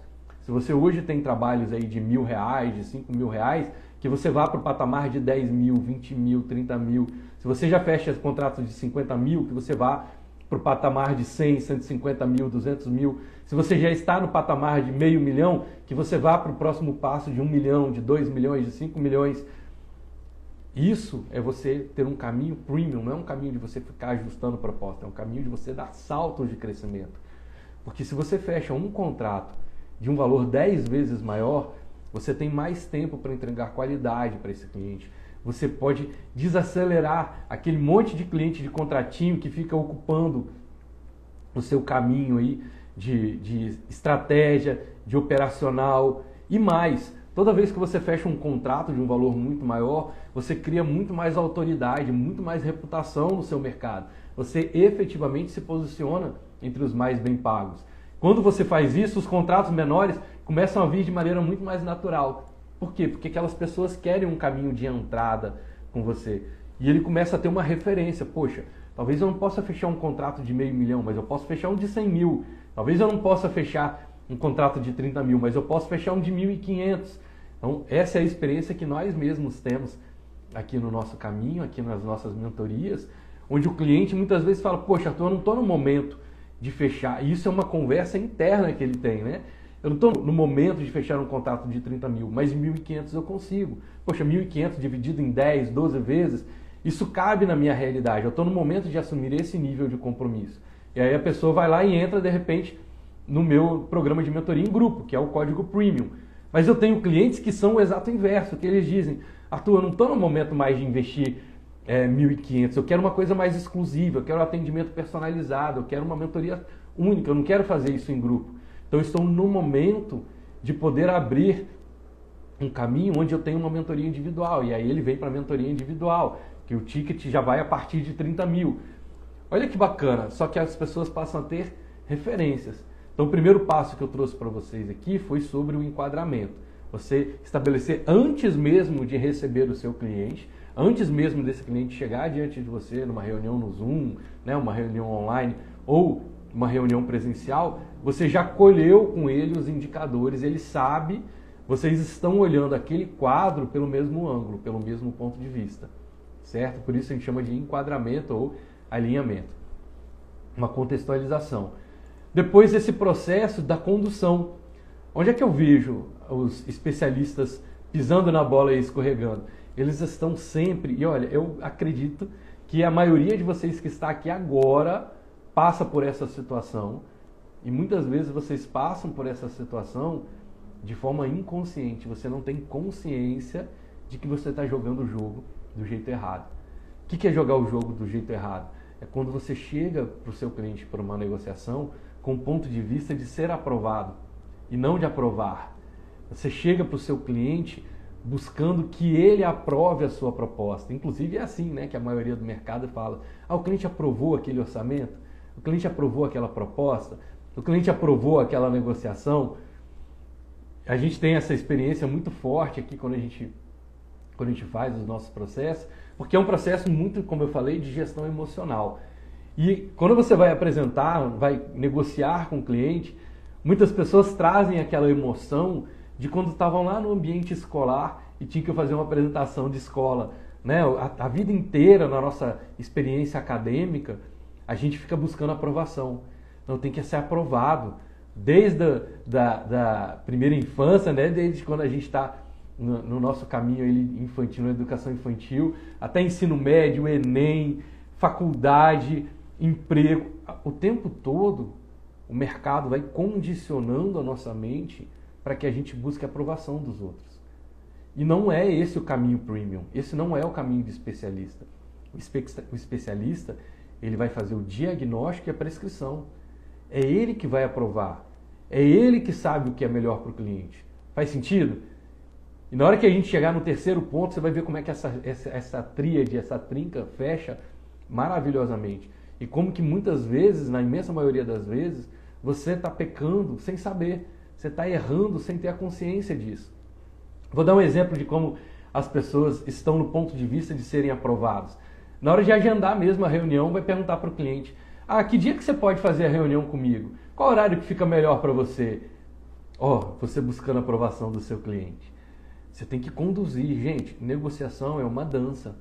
Se você hoje tem trabalhos aí de mil reais, de cinco mil reais, que você vá para o patamar de 10 mil, 20 mil, 30 mil. Se você já fecha contratos de 50 mil, que você vá para o patamar de 100, 150 mil, 200 mil. Se você já está no patamar de meio milhão, que você vá para o próximo passo de um milhão, de 2 milhões, de 5 milhões. Isso é você ter um caminho premium, não é um caminho de você ficar ajustando proposta, é um caminho de você dar saltos de crescimento. Porque se você fecha um contrato de um valor 10 vezes maior, você tem mais tempo para entregar qualidade para esse cliente. Você pode desacelerar aquele monte de cliente de contratinho que fica ocupando o seu caminho aí de, de estratégia, de operacional e mais Toda vez que você fecha um contrato de um valor muito maior, você cria muito mais autoridade, muito mais reputação no seu mercado. Você efetivamente se posiciona entre os mais bem pagos. Quando você faz isso, os contratos menores começam a vir de maneira muito mais natural. Por quê? Porque aquelas pessoas querem um caminho de entrada com você. E ele começa a ter uma referência. Poxa, talvez eu não possa fechar um contrato de meio milhão, mas eu posso fechar um de 100 mil. Talvez eu não possa fechar um contrato de 30 mil, mas eu posso fechar um de 1.500. Então, essa é a experiência que nós mesmos temos aqui no nosso caminho, aqui nas nossas mentorias, onde o cliente muitas vezes fala: Poxa, Arthur, eu não estou no momento de fechar. Isso é uma conversa interna que ele tem, né? Eu não estou no momento de fechar um contrato de 30 mil, mas 1.500 eu consigo. Poxa, 1.500 dividido em 10, 12 vezes, isso cabe na minha realidade. Eu estou no momento de assumir esse nível de compromisso. E aí a pessoa vai lá e entra, de repente, no meu programa de mentoria em grupo, que é o código premium. Mas eu tenho clientes que são o exato inverso, que eles dizem, Arthur, eu não estou no momento mais de investir é, 1.500, eu quero uma coisa mais exclusiva, eu quero atendimento personalizado, eu quero uma mentoria única, eu não quero fazer isso em grupo. Então, estou no momento de poder abrir um caminho onde eu tenho uma mentoria individual. E aí ele vem para a mentoria individual, que o ticket já vai a partir de 30 mil. Olha que bacana, só que as pessoas passam a ter referências. Então, o primeiro passo que eu trouxe para vocês aqui foi sobre o enquadramento. Você estabelecer antes mesmo de receber o seu cliente, antes mesmo desse cliente chegar diante de você numa reunião no Zoom, né, uma reunião online ou uma reunião presencial, você já colheu com ele os indicadores, ele sabe, vocês estão olhando aquele quadro pelo mesmo ângulo, pelo mesmo ponto de vista, certo? Por isso a gente chama de enquadramento ou alinhamento, uma contextualização. Depois esse processo da condução, onde é que eu vejo os especialistas pisando na bola e escorregando? Eles estão sempre. E olha, eu acredito que a maioria de vocês que está aqui agora passa por essa situação. E muitas vezes vocês passam por essa situação de forma inconsciente. Você não tem consciência de que você está jogando o jogo do jeito errado. O que é jogar o jogo do jeito errado? É quando você chega para o seu cliente para uma negociação com o ponto de vista de ser aprovado e não de aprovar. Você chega para o seu cliente buscando que ele aprove a sua proposta. Inclusive é assim, né, que a maioria do mercado fala: "Ah, o cliente aprovou aquele orçamento, o cliente aprovou aquela proposta, o cliente aprovou aquela negociação". A gente tem essa experiência muito forte aqui quando a gente quando a gente faz os nossos processos, porque é um processo muito, como eu falei, de gestão emocional. E quando você vai apresentar, vai negociar com o cliente, muitas pessoas trazem aquela emoção de quando estavam lá no ambiente escolar e tinham que fazer uma apresentação de escola. Né? A, a, vida inteira, na nossa experiência acadêmica, a gente fica buscando aprovação. Então tem que ser aprovado. Desde a da, da primeira infância, né? desde quando a gente está no, no, nosso caminho infantil, na educação infantil, até ensino médio, Enem, faculdade, emprego. O tempo todo o mercado vai condicionando a nossa mente para que a gente busque a aprovação dos outros. E não é esse o caminho premium. Esse não é o caminho do especialista. O especialista ele vai fazer o diagnóstico e a prescrição. É ele que vai aprovar. É ele que sabe o que é melhor para o cliente. Faz sentido? E na hora que a gente chegar no terceiro ponto, você vai ver como é que essa, essa, essa tríade, essa trinca fecha maravilhosamente. E como que muitas vezes, na imensa maioria das vezes, você está pecando sem saber. Você está errando sem ter a consciência disso. Vou dar um exemplo de como as pessoas estão no ponto de vista de serem aprovados. Na hora de agendar mesmo a reunião, vai perguntar para o cliente: Ah, que dia que você pode fazer a reunião comigo? Qual horário que fica melhor para você? Ó, oh, você buscando a aprovação do seu cliente. Você tem que conduzir. Gente, negociação é uma dança.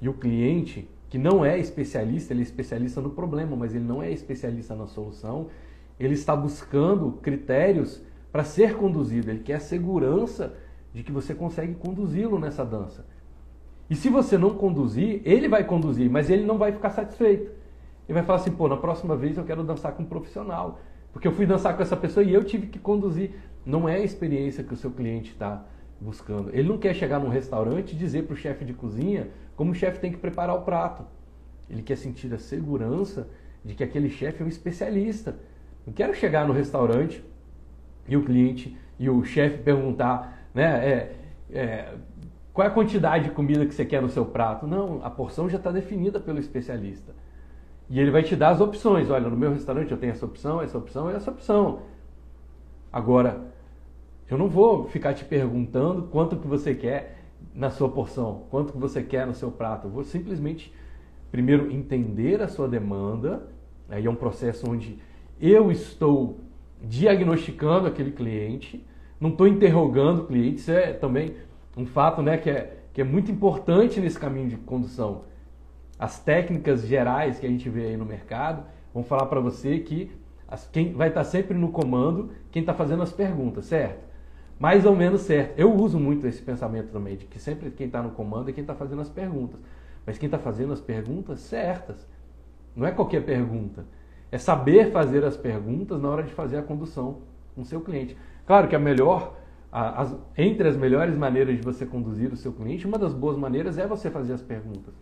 E o cliente, que não é especialista, ele é especialista no problema, mas ele não é especialista na solução, ele está buscando critérios para ser conduzido, ele quer segurança de que você consegue conduzi-lo nessa dança. E se você não conduzir, ele vai conduzir, mas ele não vai ficar satisfeito. Ele vai falar assim: pô, na próxima vez eu quero dançar com um profissional, porque eu fui dançar com essa pessoa e eu tive que conduzir. Não é a experiência que o seu cliente está buscando. Ele não quer chegar num restaurante e dizer para o chefe de cozinha como o chefe tem que preparar o prato. Ele quer sentir a segurança de que aquele chefe é um especialista não quero chegar no restaurante e o cliente e o chefe perguntar né? É, é, qual é a quantidade de comida que você quer no seu prato? Não, a porção já está definida pelo especialista. E ele vai te dar as opções. Olha, no meu restaurante eu tenho essa opção, essa opção e essa opção. Agora, eu não vou ficar te perguntando quanto que você quer na sua porção, quanto que você quer no seu prato. Eu vou simplesmente primeiro entender a sua demanda. Aí é um processo onde eu estou diagnosticando aquele cliente, não estou interrogando o cliente. Isso é também um fato né, que, é, que é muito importante nesse caminho de condução. As técnicas gerais que a gente vê aí no mercado vão falar para você que as, quem vai estar tá sempre no comando, quem está fazendo as perguntas, certo? Mais ou menos certo. Eu uso muito esse pensamento também, de que sempre quem está no comando é quem está fazendo as perguntas. Mas quem está fazendo as perguntas certas. Não é qualquer pergunta. É saber fazer as perguntas na hora de fazer a condução com seu cliente. Claro que a melhor as, entre as melhores maneiras de você conduzir o seu cliente, uma das boas maneiras é você fazer as perguntas.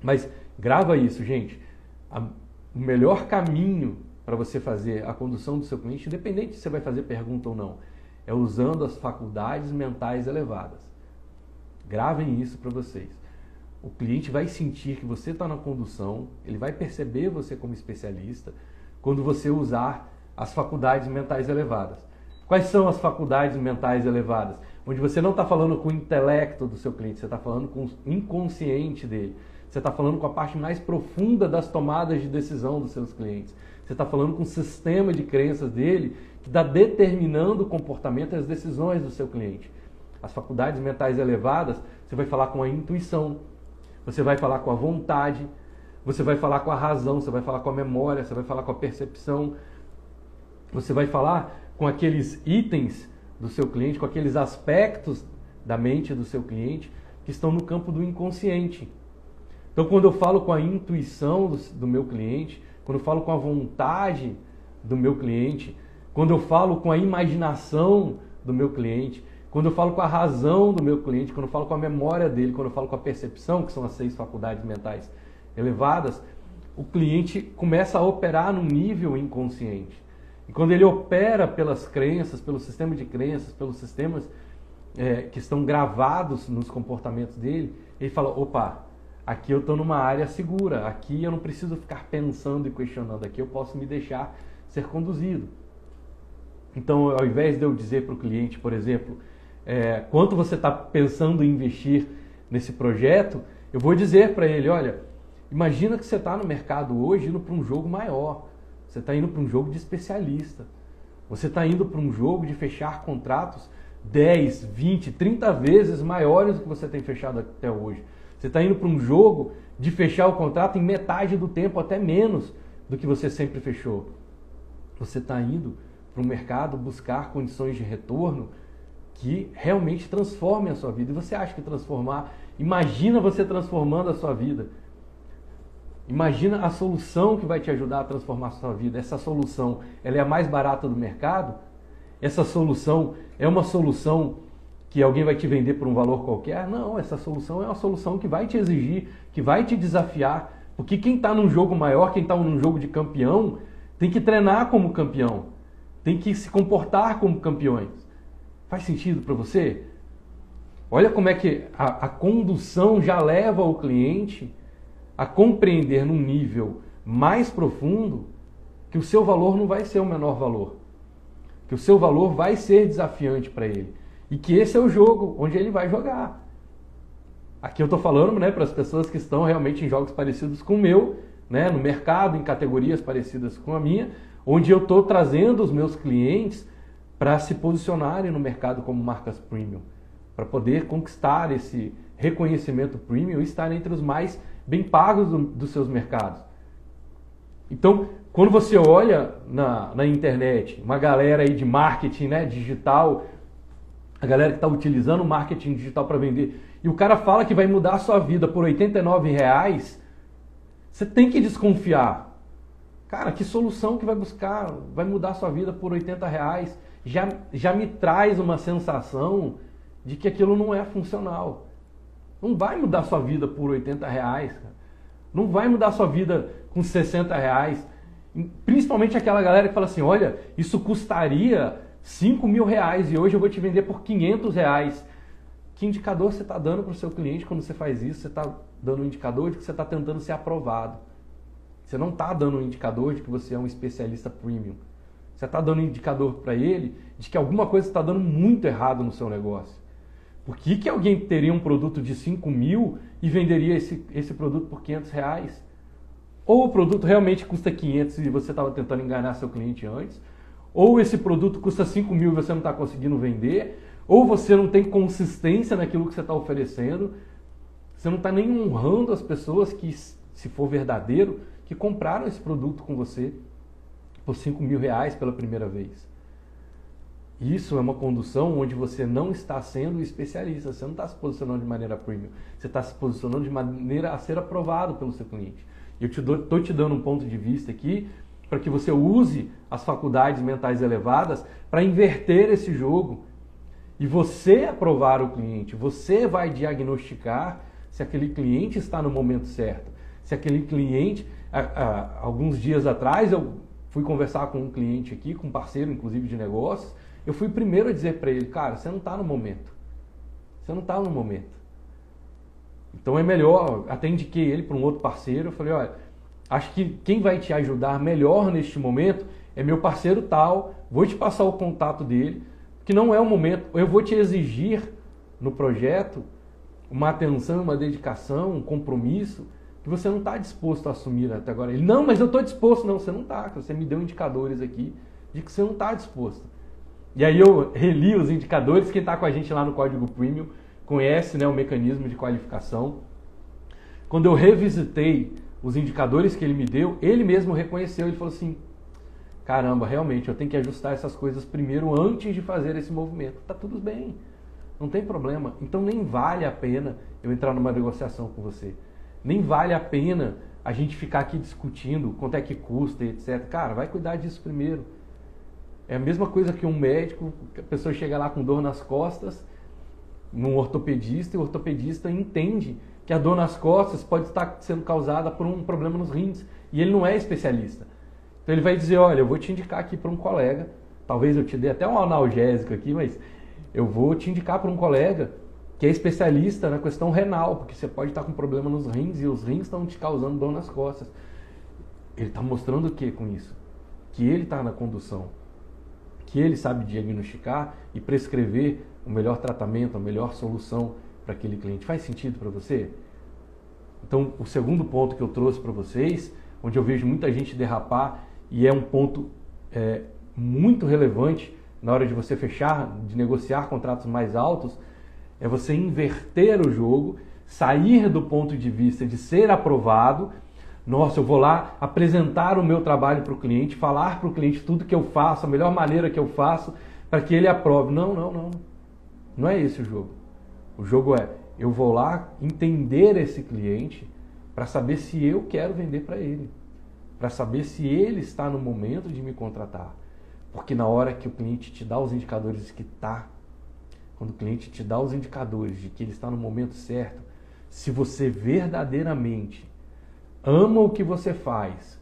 Mas grava isso, gente. A, o melhor caminho para você fazer a condução do seu cliente, independente se você vai fazer pergunta ou não, é usando as faculdades mentais elevadas. Gravem isso para vocês. O cliente vai sentir que você está na condução, ele vai perceber você como especialista quando você usar as faculdades mentais elevadas. Quais são as faculdades mentais elevadas? Onde você não está falando com o intelecto do seu cliente, você está falando com o inconsciente dele. Você está falando com a parte mais profunda das tomadas de decisão dos seus clientes. Você está falando com o sistema de crenças dele que está determinando o comportamento e as decisões do seu cliente. As faculdades mentais elevadas, você vai falar com a intuição, você vai falar com a vontade, você vai falar com a razão, você vai falar com a memória, você vai falar com a percepção, você vai falar com aqueles itens do seu cliente, com aqueles aspectos da mente do seu cliente que estão no campo do inconsciente. Então, quando eu falo com a intuição do, do meu cliente, quando eu falo com a vontade do meu cliente, quando eu falo com a imaginação do meu cliente, quando eu falo com a razão do meu cliente, quando eu falo com a memória dele, quando eu falo com a percepção, que são as seis faculdades mentais elevadas, o cliente começa a operar no nível inconsciente. E quando ele opera pelas crenças, pelo sistema de crenças, pelos sistemas é, que estão gravados nos comportamentos dele, ele fala: opa, aqui eu estou numa área segura, aqui eu não preciso ficar pensando e questionando, aqui eu posso me deixar ser conduzido. Então, ao invés de eu dizer para o cliente, por exemplo, é, quanto você está pensando em investir nesse projeto, eu vou dizer para ele: olha, imagina que você está no mercado hoje indo para um jogo maior. Você está indo para um jogo de especialista. Você está indo para um jogo de fechar contratos 10, 20, 30 vezes maiores do que você tem fechado até hoje. Você está indo para um jogo de fechar o contrato em metade do tempo, até menos do que você sempre fechou. Você está indo para o mercado buscar condições de retorno que realmente transformem a sua vida. E você acha que transformar, imagina você transformando a sua vida Imagina a solução que vai te ajudar a transformar a sua vida. Essa solução, ela é a mais barata do mercado? Essa solução é uma solução que alguém vai te vender por um valor qualquer? Não, essa solução é uma solução que vai te exigir, que vai te desafiar. Porque quem está num jogo maior, quem está num jogo de campeão, tem que treinar como campeão, tem que se comportar como campeões. Faz sentido para você? Olha como é que a, a condução já leva o cliente a compreender num nível mais profundo que o seu valor não vai ser o menor valor. Que o seu valor vai ser desafiante para ele. E que esse é o jogo onde ele vai jogar. Aqui eu estou falando né, para as pessoas que estão realmente em jogos parecidos com o meu, né, no mercado, em categorias parecidas com a minha, onde eu estou trazendo os meus clientes para se posicionarem no mercado como marcas premium, para poder conquistar esse reconhecimento premium e estar entre os mais bem pagos do, dos seus mercados. Então, quando você olha na, na internet, uma galera aí de marketing né, digital, a galera que está utilizando o marketing digital para vender, e o cara fala que vai mudar a sua vida por 89 reais, você tem que desconfiar. Cara, que solução que vai buscar, vai mudar a sua vida por 80 reais? Já, já me traz uma sensação de que aquilo não é funcional. Não vai mudar sua vida por 80 reais. Cara. Não vai mudar sua vida com 60 reais. Principalmente aquela galera que fala assim: olha, isso custaria 5 mil reais e hoje eu vou te vender por 500 reais. Que indicador você está dando para o seu cliente quando você faz isso? Você está dando um indicador de que você está tentando ser aprovado. Você não está dando um indicador de que você é um especialista premium. Você está dando um indicador para ele de que alguma coisa está dando muito errado no seu negócio. Por que, que alguém teria um produto de 5 mil e venderia esse, esse produto por 500 reais? Ou o produto realmente custa 500 e você estava tentando enganar seu cliente antes, ou esse produto custa 5 mil e você não está conseguindo vender, ou você não tem consistência naquilo que você está oferecendo, você não está nem honrando as pessoas que, se for verdadeiro, que compraram esse produto com você por 5 mil reais pela primeira vez. Isso é uma condução onde você não está sendo especialista, você não está se posicionando de maneira premium, você está se posicionando de maneira a ser aprovado pelo seu cliente. Eu estou te dando um ponto de vista aqui para que você use as faculdades mentais elevadas para inverter esse jogo e você aprovar o cliente. Você vai diagnosticar se aquele cliente está no momento certo. Se aquele cliente. alguns dias atrás eu fui conversar com um cliente aqui, com um parceiro, inclusive de negócios. Eu fui primeiro a dizer para ele: cara, você não está no momento. Você não está no momento. Então é melhor, até indiquei ele para um outro parceiro, eu falei, olha, acho que quem vai te ajudar melhor neste momento é meu parceiro tal, vou te passar o contato dele, que não é o momento, eu vou te exigir no projeto uma atenção, uma dedicação, um compromisso que você não está disposto a assumir até agora. Ele, não, mas eu estou disposto. Não, você não está, você me deu indicadores aqui de que você não está disposto. E aí eu reli os indicadores, quem está com a gente lá no Código Premium, conhece né, o mecanismo de qualificação. Quando eu revisitei os indicadores que ele me deu, ele mesmo reconheceu, ele falou assim, caramba, realmente, eu tenho que ajustar essas coisas primeiro antes de fazer esse movimento. Tá tudo bem, não tem problema. Então nem vale a pena eu entrar numa negociação com você. Nem vale a pena a gente ficar aqui discutindo quanto é que custa, etc. Cara, vai cuidar disso primeiro. É a mesma coisa que um médico, a pessoa chega lá com dor nas costas num ortopedista e o ortopedista entende que a dor nas costas pode estar sendo causada por um problema nos rins e ele não é especialista. Então ele vai dizer, olha, eu vou te indicar aqui para um colega, talvez eu te dê até um analgésico aqui, mas eu vou te indicar para um colega que é especialista na questão renal, porque você pode estar com problema nos rins e os rins estão te causando dor nas costas. Ele está mostrando o que com isso? Que ele está na condução, que ele sabe diagnosticar e prescrever o melhor tratamento, a melhor solução para aquele cliente. Faz sentido para você? Então, o segundo ponto que eu trouxe para vocês, onde eu vejo muita gente derrapar e é um ponto é, muito relevante na hora de você fechar, de negociar contratos mais altos, é você inverter o jogo, sair do ponto de vista de ser aprovado. Nossa, eu vou lá apresentar o meu trabalho para o cliente, falar para o cliente tudo que eu faço, a melhor maneira que eu faço, para que ele aprove. Não, não, não. Não é esse o jogo. O jogo é eu vou lá entender esse cliente para saber se eu quero vender para ele, para saber se ele está no momento de me contratar. Porque na hora que o cliente te dá os indicadores que está, quando o cliente te dá os indicadores de que ele está no momento certo, se você verdadeiramente ama o que você faz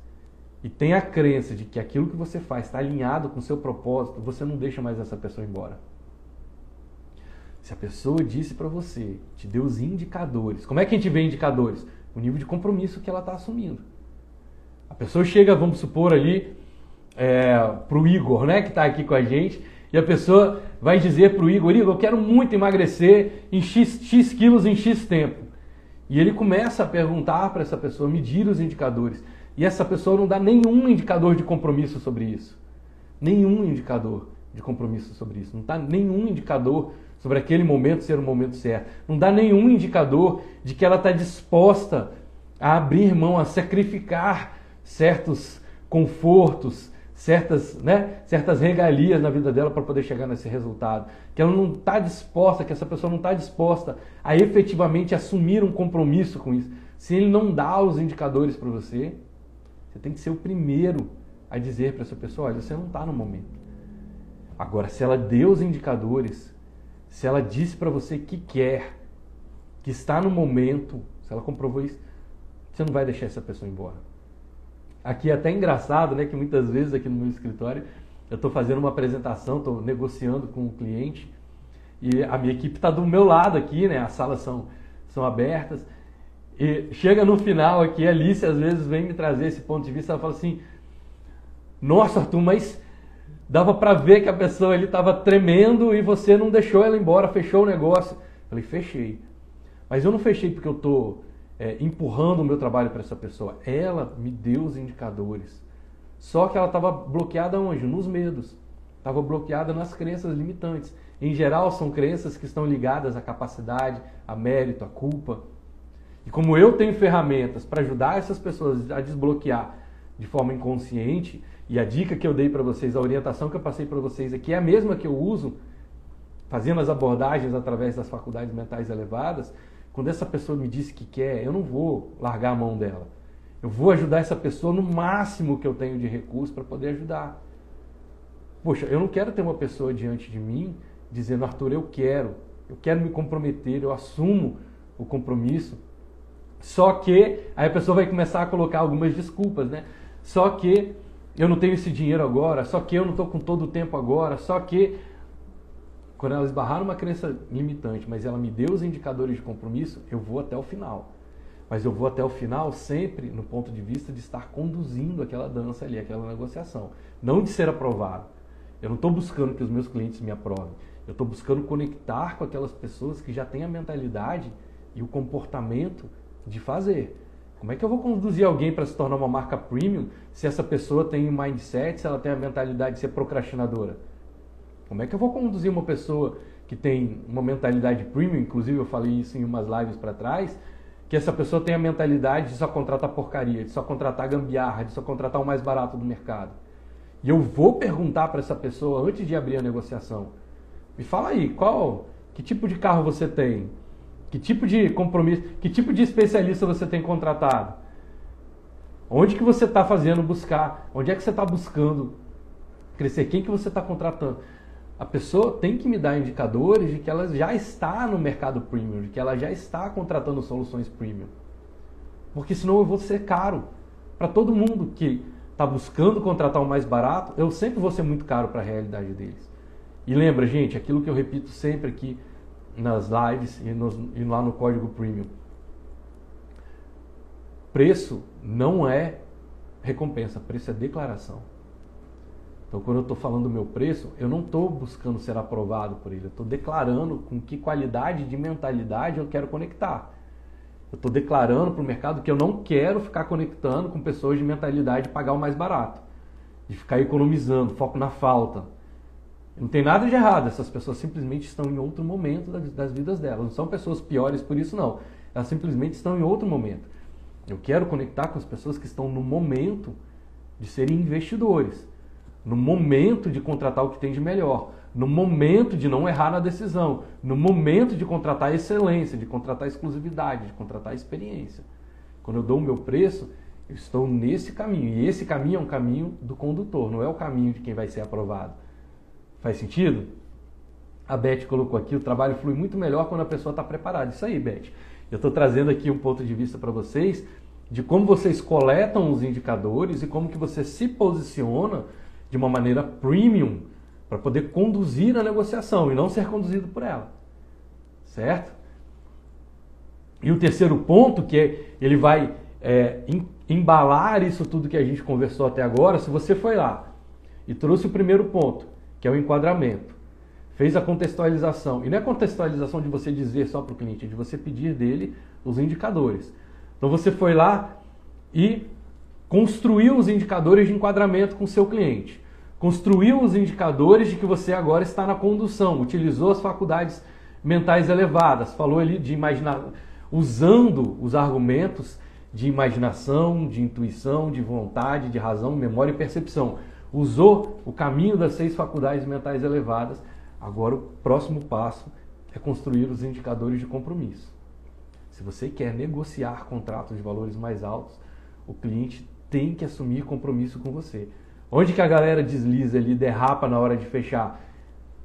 e tem a crença de que aquilo que você faz está alinhado com o seu propósito, você não deixa mais essa pessoa embora. Se a pessoa disse para você, te deu os indicadores. Como é que a gente vê indicadores? O nível de compromisso que ela está assumindo. A pessoa chega, vamos supor ali, é, para o Igor, né, que está aqui com a gente, e a pessoa vai dizer para o Igor, Igor, eu quero muito emagrecer em X, X quilos em X tempo. E ele começa a perguntar para essa pessoa, medir os indicadores. E essa pessoa não dá nenhum indicador de compromisso sobre isso. Nenhum indicador de compromisso sobre isso. Não dá nenhum indicador sobre aquele momento ser o momento certo. Não dá nenhum indicador de que ela está disposta a abrir mão, a sacrificar certos confortos, certas, né, certas regalias na vida dela para poder chegar nesse resultado. Que ela não está disposta, que essa pessoa não está disposta a efetivamente assumir um compromisso com isso. Se ele não dá os indicadores para você, você tem que ser o primeiro a dizer para essa pessoa: olha, você não está no momento. Agora, se ela deu os indicadores, se ela disse para você que quer, que está no momento, se ela comprovou isso, você não vai deixar essa pessoa embora. Aqui é até engraçado, né, que muitas vezes aqui no meu escritório eu estou fazendo uma apresentação, estou negociando com o cliente e a minha equipe está do meu lado aqui, né? As salas são, são abertas. E chega no final aqui, a Alice às vezes vem me trazer esse ponto de vista, ela fala assim, nossa Arthur, mas dava para ver que a pessoa ali estava tremendo e você não deixou ela embora, fechou o negócio. Eu falei, fechei. Mas eu não fechei porque eu estou é, empurrando o meu trabalho para essa pessoa. Ela me deu os indicadores. Só que ela estava bloqueada onde? Nos medos. Estava bloqueada nas crenças limitantes. Em geral, são crenças que estão ligadas à capacidade, a mérito, à culpa. E como eu tenho ferramentas para ajudar essas pessoas a desbloquear de forma inconsciente, e a dica que eu dei para vocês, a orientação que eu passei para vocês aqui é a mesma que eu uso fazendo as abordagens através das faculdades mentais elevadas, quando essa pessoa me disse que quer, eu não vou largar a mão dela. Eu vou ajudar essa pessoa no máximo que eu tenho de recurso para poder ajudar. Poxa, eu não quero ter uma pessoa diante de mim dizendo, Arthur, eu quero, eu quero me comprometer, eu assumo o compromisso. Só que aí a pessoa vai começar a colocar algumas desculpas, né? Só que eu não tenho esse dinheiro agora, só que eu não estou com todo o tempo agora, só que quando ela esbarrar numa crença limitante, mas ela me deu os indicadores de compromisso, eu vou até o final. Mas eu vou até o final sempre no ponto de vista de estar conduzindo aquela dança ali, aquela negociação. Não de ser aprovado. Eu não estou buscando que os meus clientes me aprovem. Eu estou buscando conectar com aquelas pessoas que já têm a mentalidade e o comportamento de fazer. Como é que eu vou conduzir alguém para se tornar uma marca premium se essa pessoa tem um mindset, se ela tem a mentalidade de ser procrastinadora? Como é que eu vou conduzir uma pessoa que tem uma mentalidade premium, inclusive eu falei isso em umas lives para trás, que essa pessoa tem a mentalidade de só contratar porcaria, de só contratar gambiarra, de só contratar o mais barato do mercado. E eu vou perguntar para essa pessoa antes de abrir a negociação. Me fala aí, qual, que tipo de carro você tem? Que tipo de compromisso, que tipo de especialista você tem contratado? Onde que você está fazendo buscar? Onde é que você está buscando crescer? Quem que você está contratando? A pessoa tem que me dar indicadores de que ela já está no mercado premium, de que ela já está contratando soluções premium. Porque senão eu vou ser caro. Para todo mundo que está buscando contratar o mais barato, eu sempre vou ser muito caro para a realidade deles. E lembra, gente, aquilo que eu repito sempre aqui nas lives e, nos, e lá no código premium. Preço não é recompensa, preço é declaração. Então, quando eu estou falando do meu preço, eu não estou buscando ser aprovado por ele, eu estou declarando com que qualidade de mentalidade eu quero conectar. Eu estou declarando para o mercado que eu não quero ficar conectando com pessoas de mentalidade de pagar o mais barato, de ficar economizando, foco na falta. Não tem nada de errado, essas pessoas simplesmente estão em outro momento das, das vidas delas. Não são pessoas piores por isso, não. Elas simplesmente estão em outro momento. Eu quero conectar com as pessoas que estão no momento de serem investidores no momento de contratar o que tem de melhor, no momento de não errar na decisão, no momento de contratar excelência, de contratar exclusividade, de contratar experiência. Quando eu dou o meu preço, eu estou nesse caminho. E esse caminho é um caminho do condutor, não é o caminho de quem vai ser aprovado. Faz sentido? A Beth colocou aqui, o trabalho flui muito melhor quando a pessoa está preparada. Isso aí, Beth. Eu estou trazendo aqui um ponto de vista para vocês de como vocês coletam os indicadores e como que você se posiciona de uma maneira premium para poder conduzir a negociação e não ser conduzido por ela. Certo? E o terceiro ponto, que é, ele vai é, embalar isso tudo que a gente conversou até agora, se você foi lá e trouxe o primeiro ponto, que é o enquadramento, fez a contextualização, e não é contextualização de você dizer só para o cliente, é de você pedir dele os indicadores. Então você foi lá e construiu os indicadores de enquadramento com o seu cliente construiu os indicadores de que você agora está na condução, utilizou as faculdades mentais elevadas, falou ali de imaginar, usando os argumentos de imaginação, de intuição, de vontade, de razão, memória e percepção. Usou o caminho das seis faculdades mentais elevadas. Agora o próximo passo é construir os indicadores de compromisso. Se você quer negociar contratos de valores mais altos, o cliente tem que assumir compromisso com você. Onde que a galera desliza ali, derrapa na hora de fechar?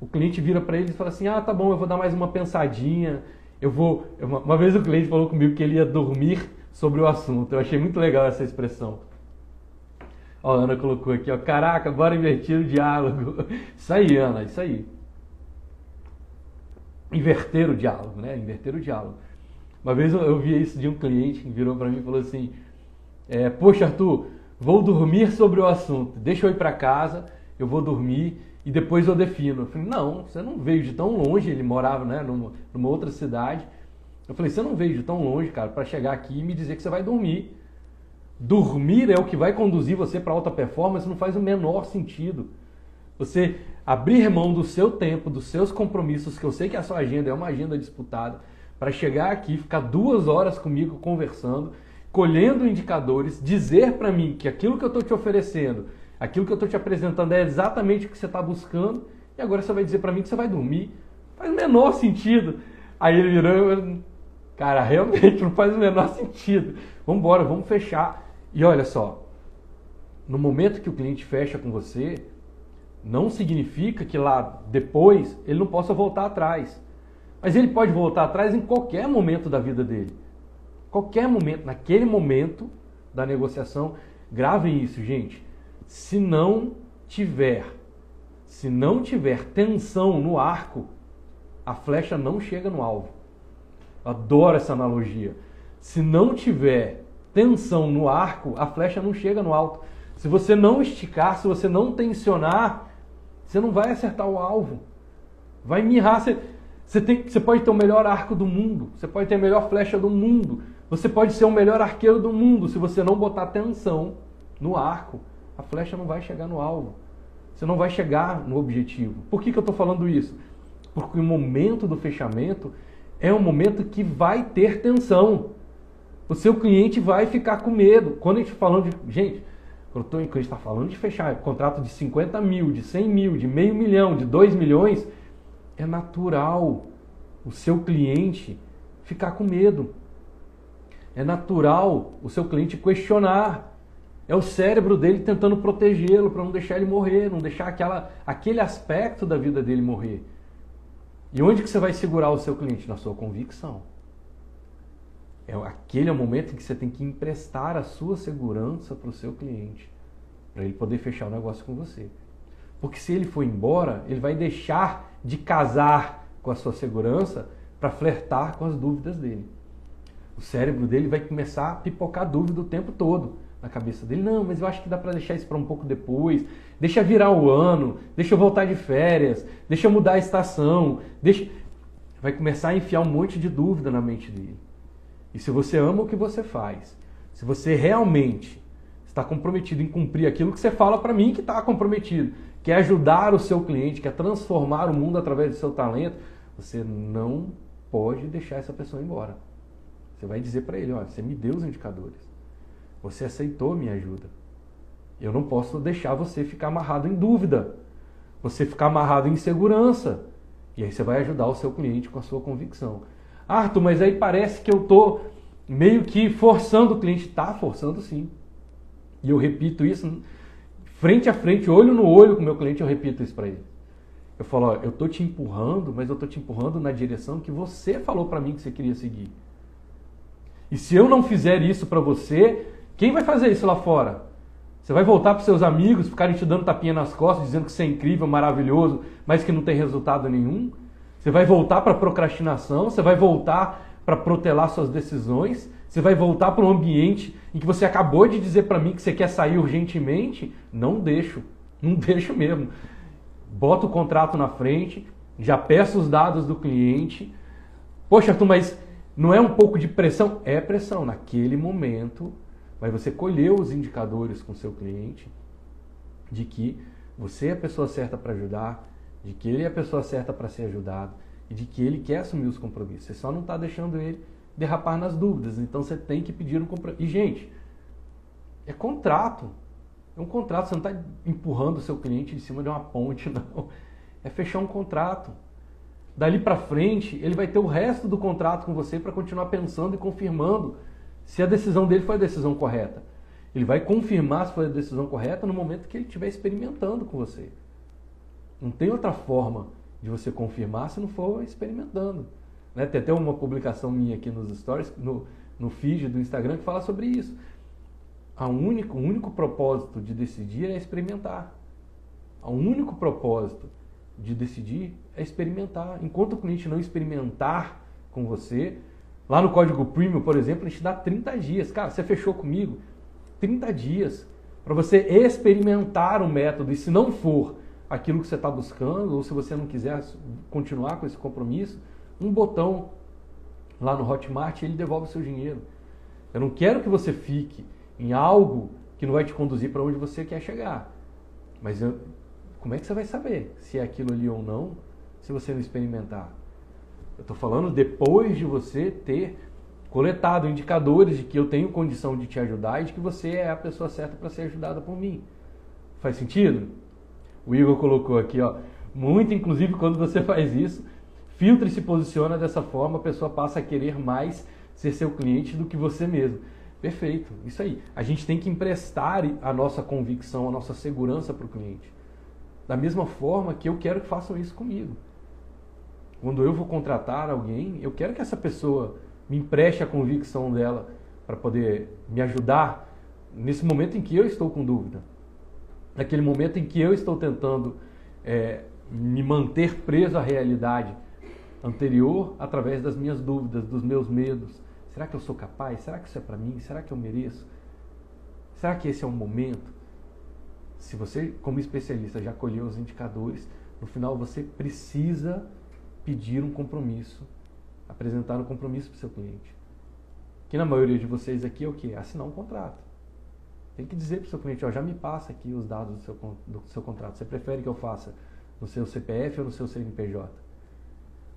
O cliente vira para ele e fala assim: "Ah, tá bom, eu vou dar mais uma pensadinha. Eu vou". Uma vez o cliente falou comigo que ele ia dormir sobre o assunto. Eu achei muito legal essa expressão. Ó, a Ana colocou aqui, ó. Caraca, bora invertir o diálogo. Isso aí, Ana, isso aí. Inverter o diálogo, né? Inverter o diálogo. Uma vez eu, eu vi isso de um cliente que virou para mim e falou assim: é, Poxa, Arthur, vou dormir sobre o assunto. Deixa eu ir para casa, eu vou dormir e depois eu defino. Eu falei: Não, você não veio de tão longe. Ele morava né, numa, numa outra cidade. Eu falei: Você não veio de tão longe, cara, para chegar aqui e me dizer que você vai dormir. Dormir é o que vai conduzir você para alta performance, não faz o menor sentido. Você abrir mão do seu tempo, dos seus compromissos, que eu sei que a sua agenda é uma agenda disputada, para chegar aqui, ficar duas horas comigo conversando, colhendo indicadores, dizer para mim que aquilo que eu estou te oferecendo, aquilo que eu estou te apresentando é exatamente o que você está buscando, e agora você vai dizer para mim que você vai dormir. Faz o menor sentido. Aí ele virou, cara, realmente não faz o menor sentido. Vamos embora, vamos fechar. E olha só, no momento que o cliente fecha com você, não significa que lá depois ele não possa voltar atrás. Mas ele pode voltar atrás em qualquer momento da vida dele. Qualquer momento, naquele momento da negociação, gravem isso, gente. Se não tiver, se não tiver tensão no arco, a flecha não chega no alvo. Adoro essa analogia. Se não tiver tensão no arco, a flecha não chega no alto. Se você não esticar, se você não tensionar, você não vai acertar o alvo. Vai mirrar. Você, você, tem, você pode ter o melhor arco do mundo, você pode ter a melhor flecha do mundo, você pode ser o melhor arqueiro do mundo. Se você não botar tensão no arco, a flecha não vai chegar no alvo. Você não vai chegar no objetivo. Por que, que eu estou falando isso? Porque o momento do fechamento é um momento que vai ter tensão o seu cliente vai ficar com medo. Quando a gente está falando de. Gente, quando a gente está falando de fechar contrato de 50 mil, de 100 mil, de meio milhão, de 2 milhões, é natural o seu cliente ficar com medo. É natural o seu cliente questionar. É o cérebro dele tentando protegê-lo para não deixar ele morrer, não deixar aquela, aquele aspecto da vida dele morrer. E onde que você vai segurar o seu cliente? Na sua convicção. É, aquele é o momento em que você tem que emprestar a sua segurança para o seu cliente, para ele poder fechar o negócio com você. Porque se ele for embora, ele vai deixar de casar com a sua segurança para flertar com as dúvidas dele. O cérebro dele vai começar a pipocar dúvida o tempo todo na cabeça dele. Não, mas eu acho que dá para deixar isso para um pouco depois. Deixa virar o ano, deixa eu voltar de férias, deixa eu mudar a estação, deixa vai começar a enfiar um monte de dúvida na mente dele. E se você ama o que você faz, se você realmente está comprometido em cumprir aquilo que você fala para mim que está comprometido, quer ajudar o seu cliente, quer transformar o mundo através do seu talento, você não pode deixar essa pessoa embora. Você vai dizer para ele, olha, você me deu os indicadores. Você aceitou minha ajuda. Eu não posso deixar você ficar amarrado em dúvida. Você ficar amarrado em insegurança. E aí você vai ajudar o seu cliente com a sua convicção. Arthur, mas aí parece que eu estou meio que forçando o cliente. Está forçando sim. E eu repito isso frente a frente, olho no olho com o meu cliente, eu repito isso para ele. Eu falo, ó, eu estou te empurrando, mas eu estou te empurrando na direção que você falou para mim que você queria seguir. E se eu não fizer isso para você, quem vai fazer isso lá fora? Você vai voltar para seus amigos, ficarem te dando tapinha nas costas, dizendo que você é incrível, maravilhoso, mas que não tem resultado nenhum? Você vai voltar para procrastinação, você vai voltar para protelar suas decisões, você vai voltar para um ambiente em que você acabou de dizer para mim que você quer sair urgentemente. Não deixo, não deixo mesmo. Bota o contrato na frente, já peço os dados do cliente. Poxa, Arthur, mas não é um pouco de pressão? É pressão. Naquele momento, mas você colheu os indicadores com seu cliente de que você é a pessoa certa para ajudar, de que ele é a pessoa certa para ser ajudado e de que ele quer assumir os compromissos. Você só não está deixando ele derrapar nas dúvidas. Então você tem que pedir um compromisso. E, gente, é contrato. É um contrato. Você não está empurrando o seu cliente em cima de uma ponte, não. É fechar um contrato. Dali para frente, ele vai ter o resto do contrato com você para continuar pensando e confirmando se a decisão dele foi a decisão correta. Ele vai confirmar se foi a decisão correta no momento que ele estiver experimentando com você. Não tem outra forma de você confirmar se não for experimentando. Né? Tem até uma publicação minha aqui nos stories, no, no feed do Instagram, que fala sobre isso. a único, o único propósito de decidir é experimentar. O único propósito de decidir é experimentar. Enquanto o cliente não experimentar com você, lá no código premium, por exemplo, a gente dá 30 dias. Cara, você fechou comigo 30 dias para você experimentar o método. E se não for aquilo que você está buscando, ou se você não quiser continuar com esse compromisso, um botão lá no Hotmart ele devolve o seu dinheiro. Eu não quero que você fique em algo que não vai te conduzir para onde você quer chegar. Mas eu, como é que você vai saber se é aquilo ali ou não, se você não experimentar? Eu estou falando depois de você ter coletado indicadores de que eu tenho condição de te ajudar e de que você é a pessoa certa para ser ajudada por mim. Faz sentido? O Igor colocou aqui, ó. Muito, inclusive, quando você faz isso, filtra e se posiciona dessa forma, a pessoa passa a querer mais ser seu cliente do que você mesmo. Perfeito, isso aí. A gente tem que emprestar a nossa convicção, a nossa segurança para o cliente. Da mesma forma que eu quero que façam isso comigo. Quando eu vou contratar alguém, eu quero que essa pessoa me empreste a convicção dela para poder me ajudar nesse momento em que eu estou com dúvida. Naquele momento em que eu estou tentando é, me manter preso à realidade anterior através das minhas dúvidas, dos meus medos, Será que eu sou capaz? Será que isso é para mim? Será que eu mereço? Será que esse é o momento? Se você, como especialista, já colheu os indicadores, no final você precisa pedir um compromisso, apresentar um compromisso para o seu cliente. Que na maioria de vocês aqui é o que? Assinar um contrato. Tem que dizer para o seu cliente, ó, já me passa aqui os dados do seu, do seu contrato. Você prefere que eu faça no seu CPF ou no seu CNPJ?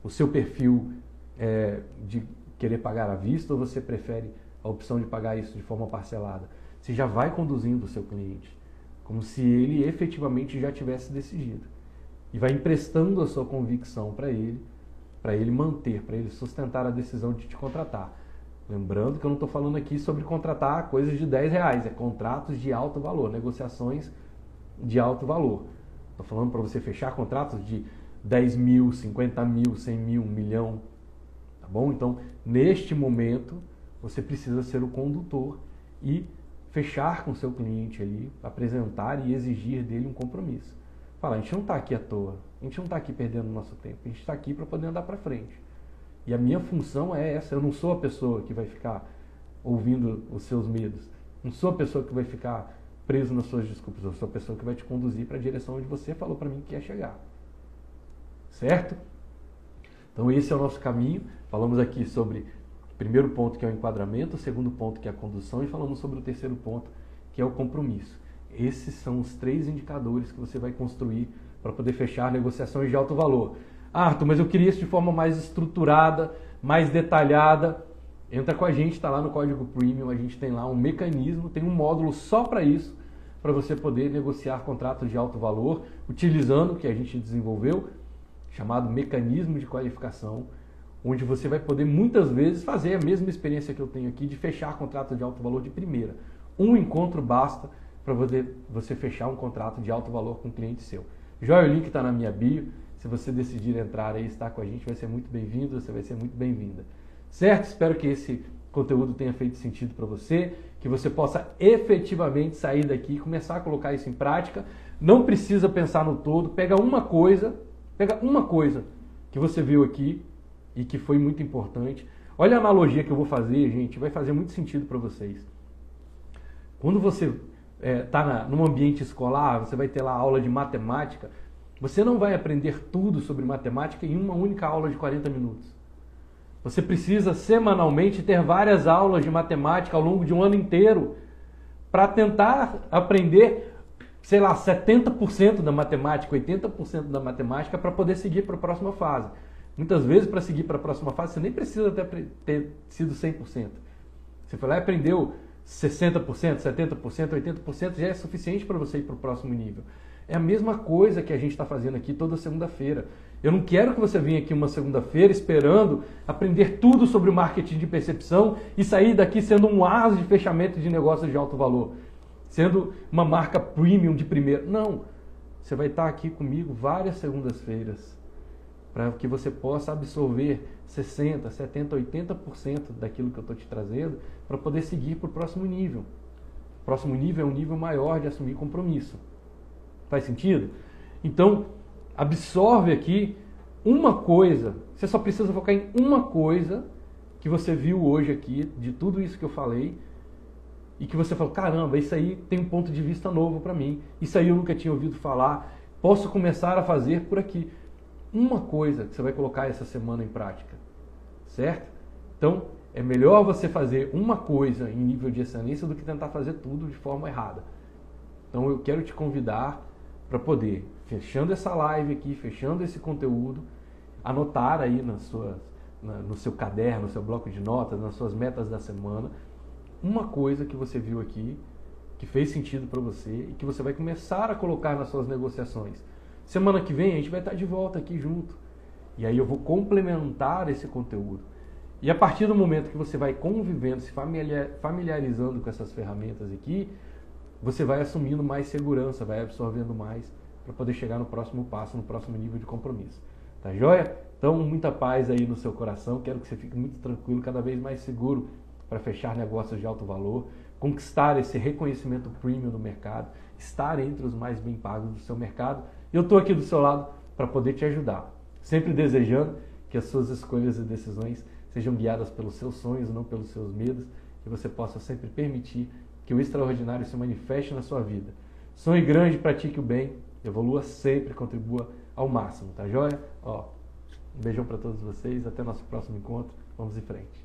O seu perfil é, de querer pagar à vista ou você prefere a opção de pagar isso de forma parcelada? Você já vai conduzindo o seu cliente, como se ele efetivamente já tivesse decidido. E vai emprestando a sua convicção para ele, para ele manter, para ele sustentar a decisão de te contratar. Lembrando que eu não estou falando aqui sobre contratar coisas de 10 reais, é contratos de alto valor, negociações de alto valor. Estou falando para você fechar contratos de 10 mil, 50 mil, 100 mil, 1 milhão, bom? Então, neste momento, você precisa ser o condutor e fechar com seu cliente ali, apresentar e exigir dele um compromisso. Fala, a gente não está aqui à toa, a gente não está aqui perdendo nosso tempo, a gente está aqui para poder andar para frente. E a minha função é essa, eu não sou a pessoa que vai ficar ouvindo os seus medos, não sou a pessoa que vai ficar preso nas suas desculpas, eu sou a pessoa que vai te conduzir para a direção onde você falou para mim que quer chegar. Certo? Então esse é o nosso caminho. Falamos aqui sobre primeiro ponto que é o enquadramento, o segundo ponto que é a condução e falamos sobre o terceiro ponto que é o compromisso. Esses são os três indicadores que você vai construir para poder fechar negociações de alto valor. Ah, Arthur, mas eu queria isso de forma mais estruturada, mais detalhada. Entra com a gente, está lá no código premium, a gente tem lá um mecanismo, tem um módulo só para isso, para você poder negociar contratos de alto valor, utilizando o que a gente desenvolveu, chamado mecanismo de qualificação, onde você vai poder muitas vezes fazer a mesma experiência que eu tenho aqui de fechar contrato de alto valor de primeira. Um encontro basta para você fechar um contrato de alto valor com um cliente seu. Joia, o link está na minha bio. Se você decidir entrar aí e estar com a gente, vai ser muito bem-vindo, você vai ser muito bem-vinda. Certo? Espero que esse conteúdo tenha feito sentido para você, que você possa efetivamente sair daqui e começar a colocar isso em prática. Não precisa pensar no todo, pega uma coisa Pega uma coisa que você viu aqui e que foi muito importante. Olha a analogia que eu vou fazer, gente, vai fazer muito sentido para vocês. Quando você está é, tá num ambiente escolar, você vai ter lá aula de matemática, você não vai aprender tudo sobre matemática em uma única aula de 40 minutos. Você precisa semanalmente ter várias aulas de matemática ao longo de um ano inteiro para tentar aprender sei lá, 70% da matemática, 80% da matemática para poder seguir para a próxima fase. Muitas vezes, para seguir para a próxima fase, você nem precisa ter, ter sido 100%. Você foi lá e aprendeu 60%, 70%, 80%, já é suficiente para você ir para o próximo nível. É a mesma coisa que a gente está fazendo aqui toda segunda-feira. Eu não quero que você venha aqui uma segunda-feira esperando aprender tudo sobre o marketing de percepção e sair daqui sendo um asa de fechamento de negócios de alto valor sendo uma marca premium de primeiro. Não. Você vai estar aqui comigo várias segundas-feiras para que você possa absorver 60, 70, 80% daquilo que eu estou te trazendo para poder seguir para o próximo nível. próximo nível é um nível maior de assumir compromisso. Faz sentido? Então, absorve aqui uma coisa. Você só precisa focar em uma coisa que você viu hoje aqui, de tudo isso que eu falei, e que você falou: caramba, isso aí tem um ponto de vista novo para mim. Isso aí eu nunca tinha ouvido falar. Posso começar a fazer por aqui. Uma coisa que você vai colocar essa semana em prática, certo? Então, é melhor você fazer uma coisa em nível de excelência do que tentar fazer tudo de forma errada. Então, eu quero te convidar para poder, fechando essa live aqui, fechando esse conteúdo, anotar aí nas suas, na, no seu caderno, no seu bloco de notas, nas suas metas da semana, uma coisa que você viu aqui que fez sentido para você e que você vai começar a colocar nas suas negociações. Semana que vem a gente vai estar de volta aqui junto. E aí eu vou complementar esse conteúdo. E a partir do momento que você vai convivendo, se familiarizando com essas ferramentas aqui, você vai assumindo mais segurança, vai absorvendo mais para poder chegar no próximo passo, no próximo nível de compromisso. Tá joia? Então, muita paz aí no seu coração. Quero que você fique muito tranquilo, cada vez mais seguro para fechar negócios de alto valor, conquistar esse reconhecimento premium no mercado, estar entre os mais bem pagos do seu mercado. Eu estou aqui do seu lado para poder te ajudar, sempre desejando que as suas escolhas e decisões sejam guiadas pelos seus sonhos, não pelos seus medos, que você possa sempre permitir que o extraordinário se manifeste na sua vida. Sonhe grande, pratique o bem, evolua sempre, contribua ao máximo, tá joia? Ó, um beijão para todos vocês, até nosso próximo encontro, vamos em frente.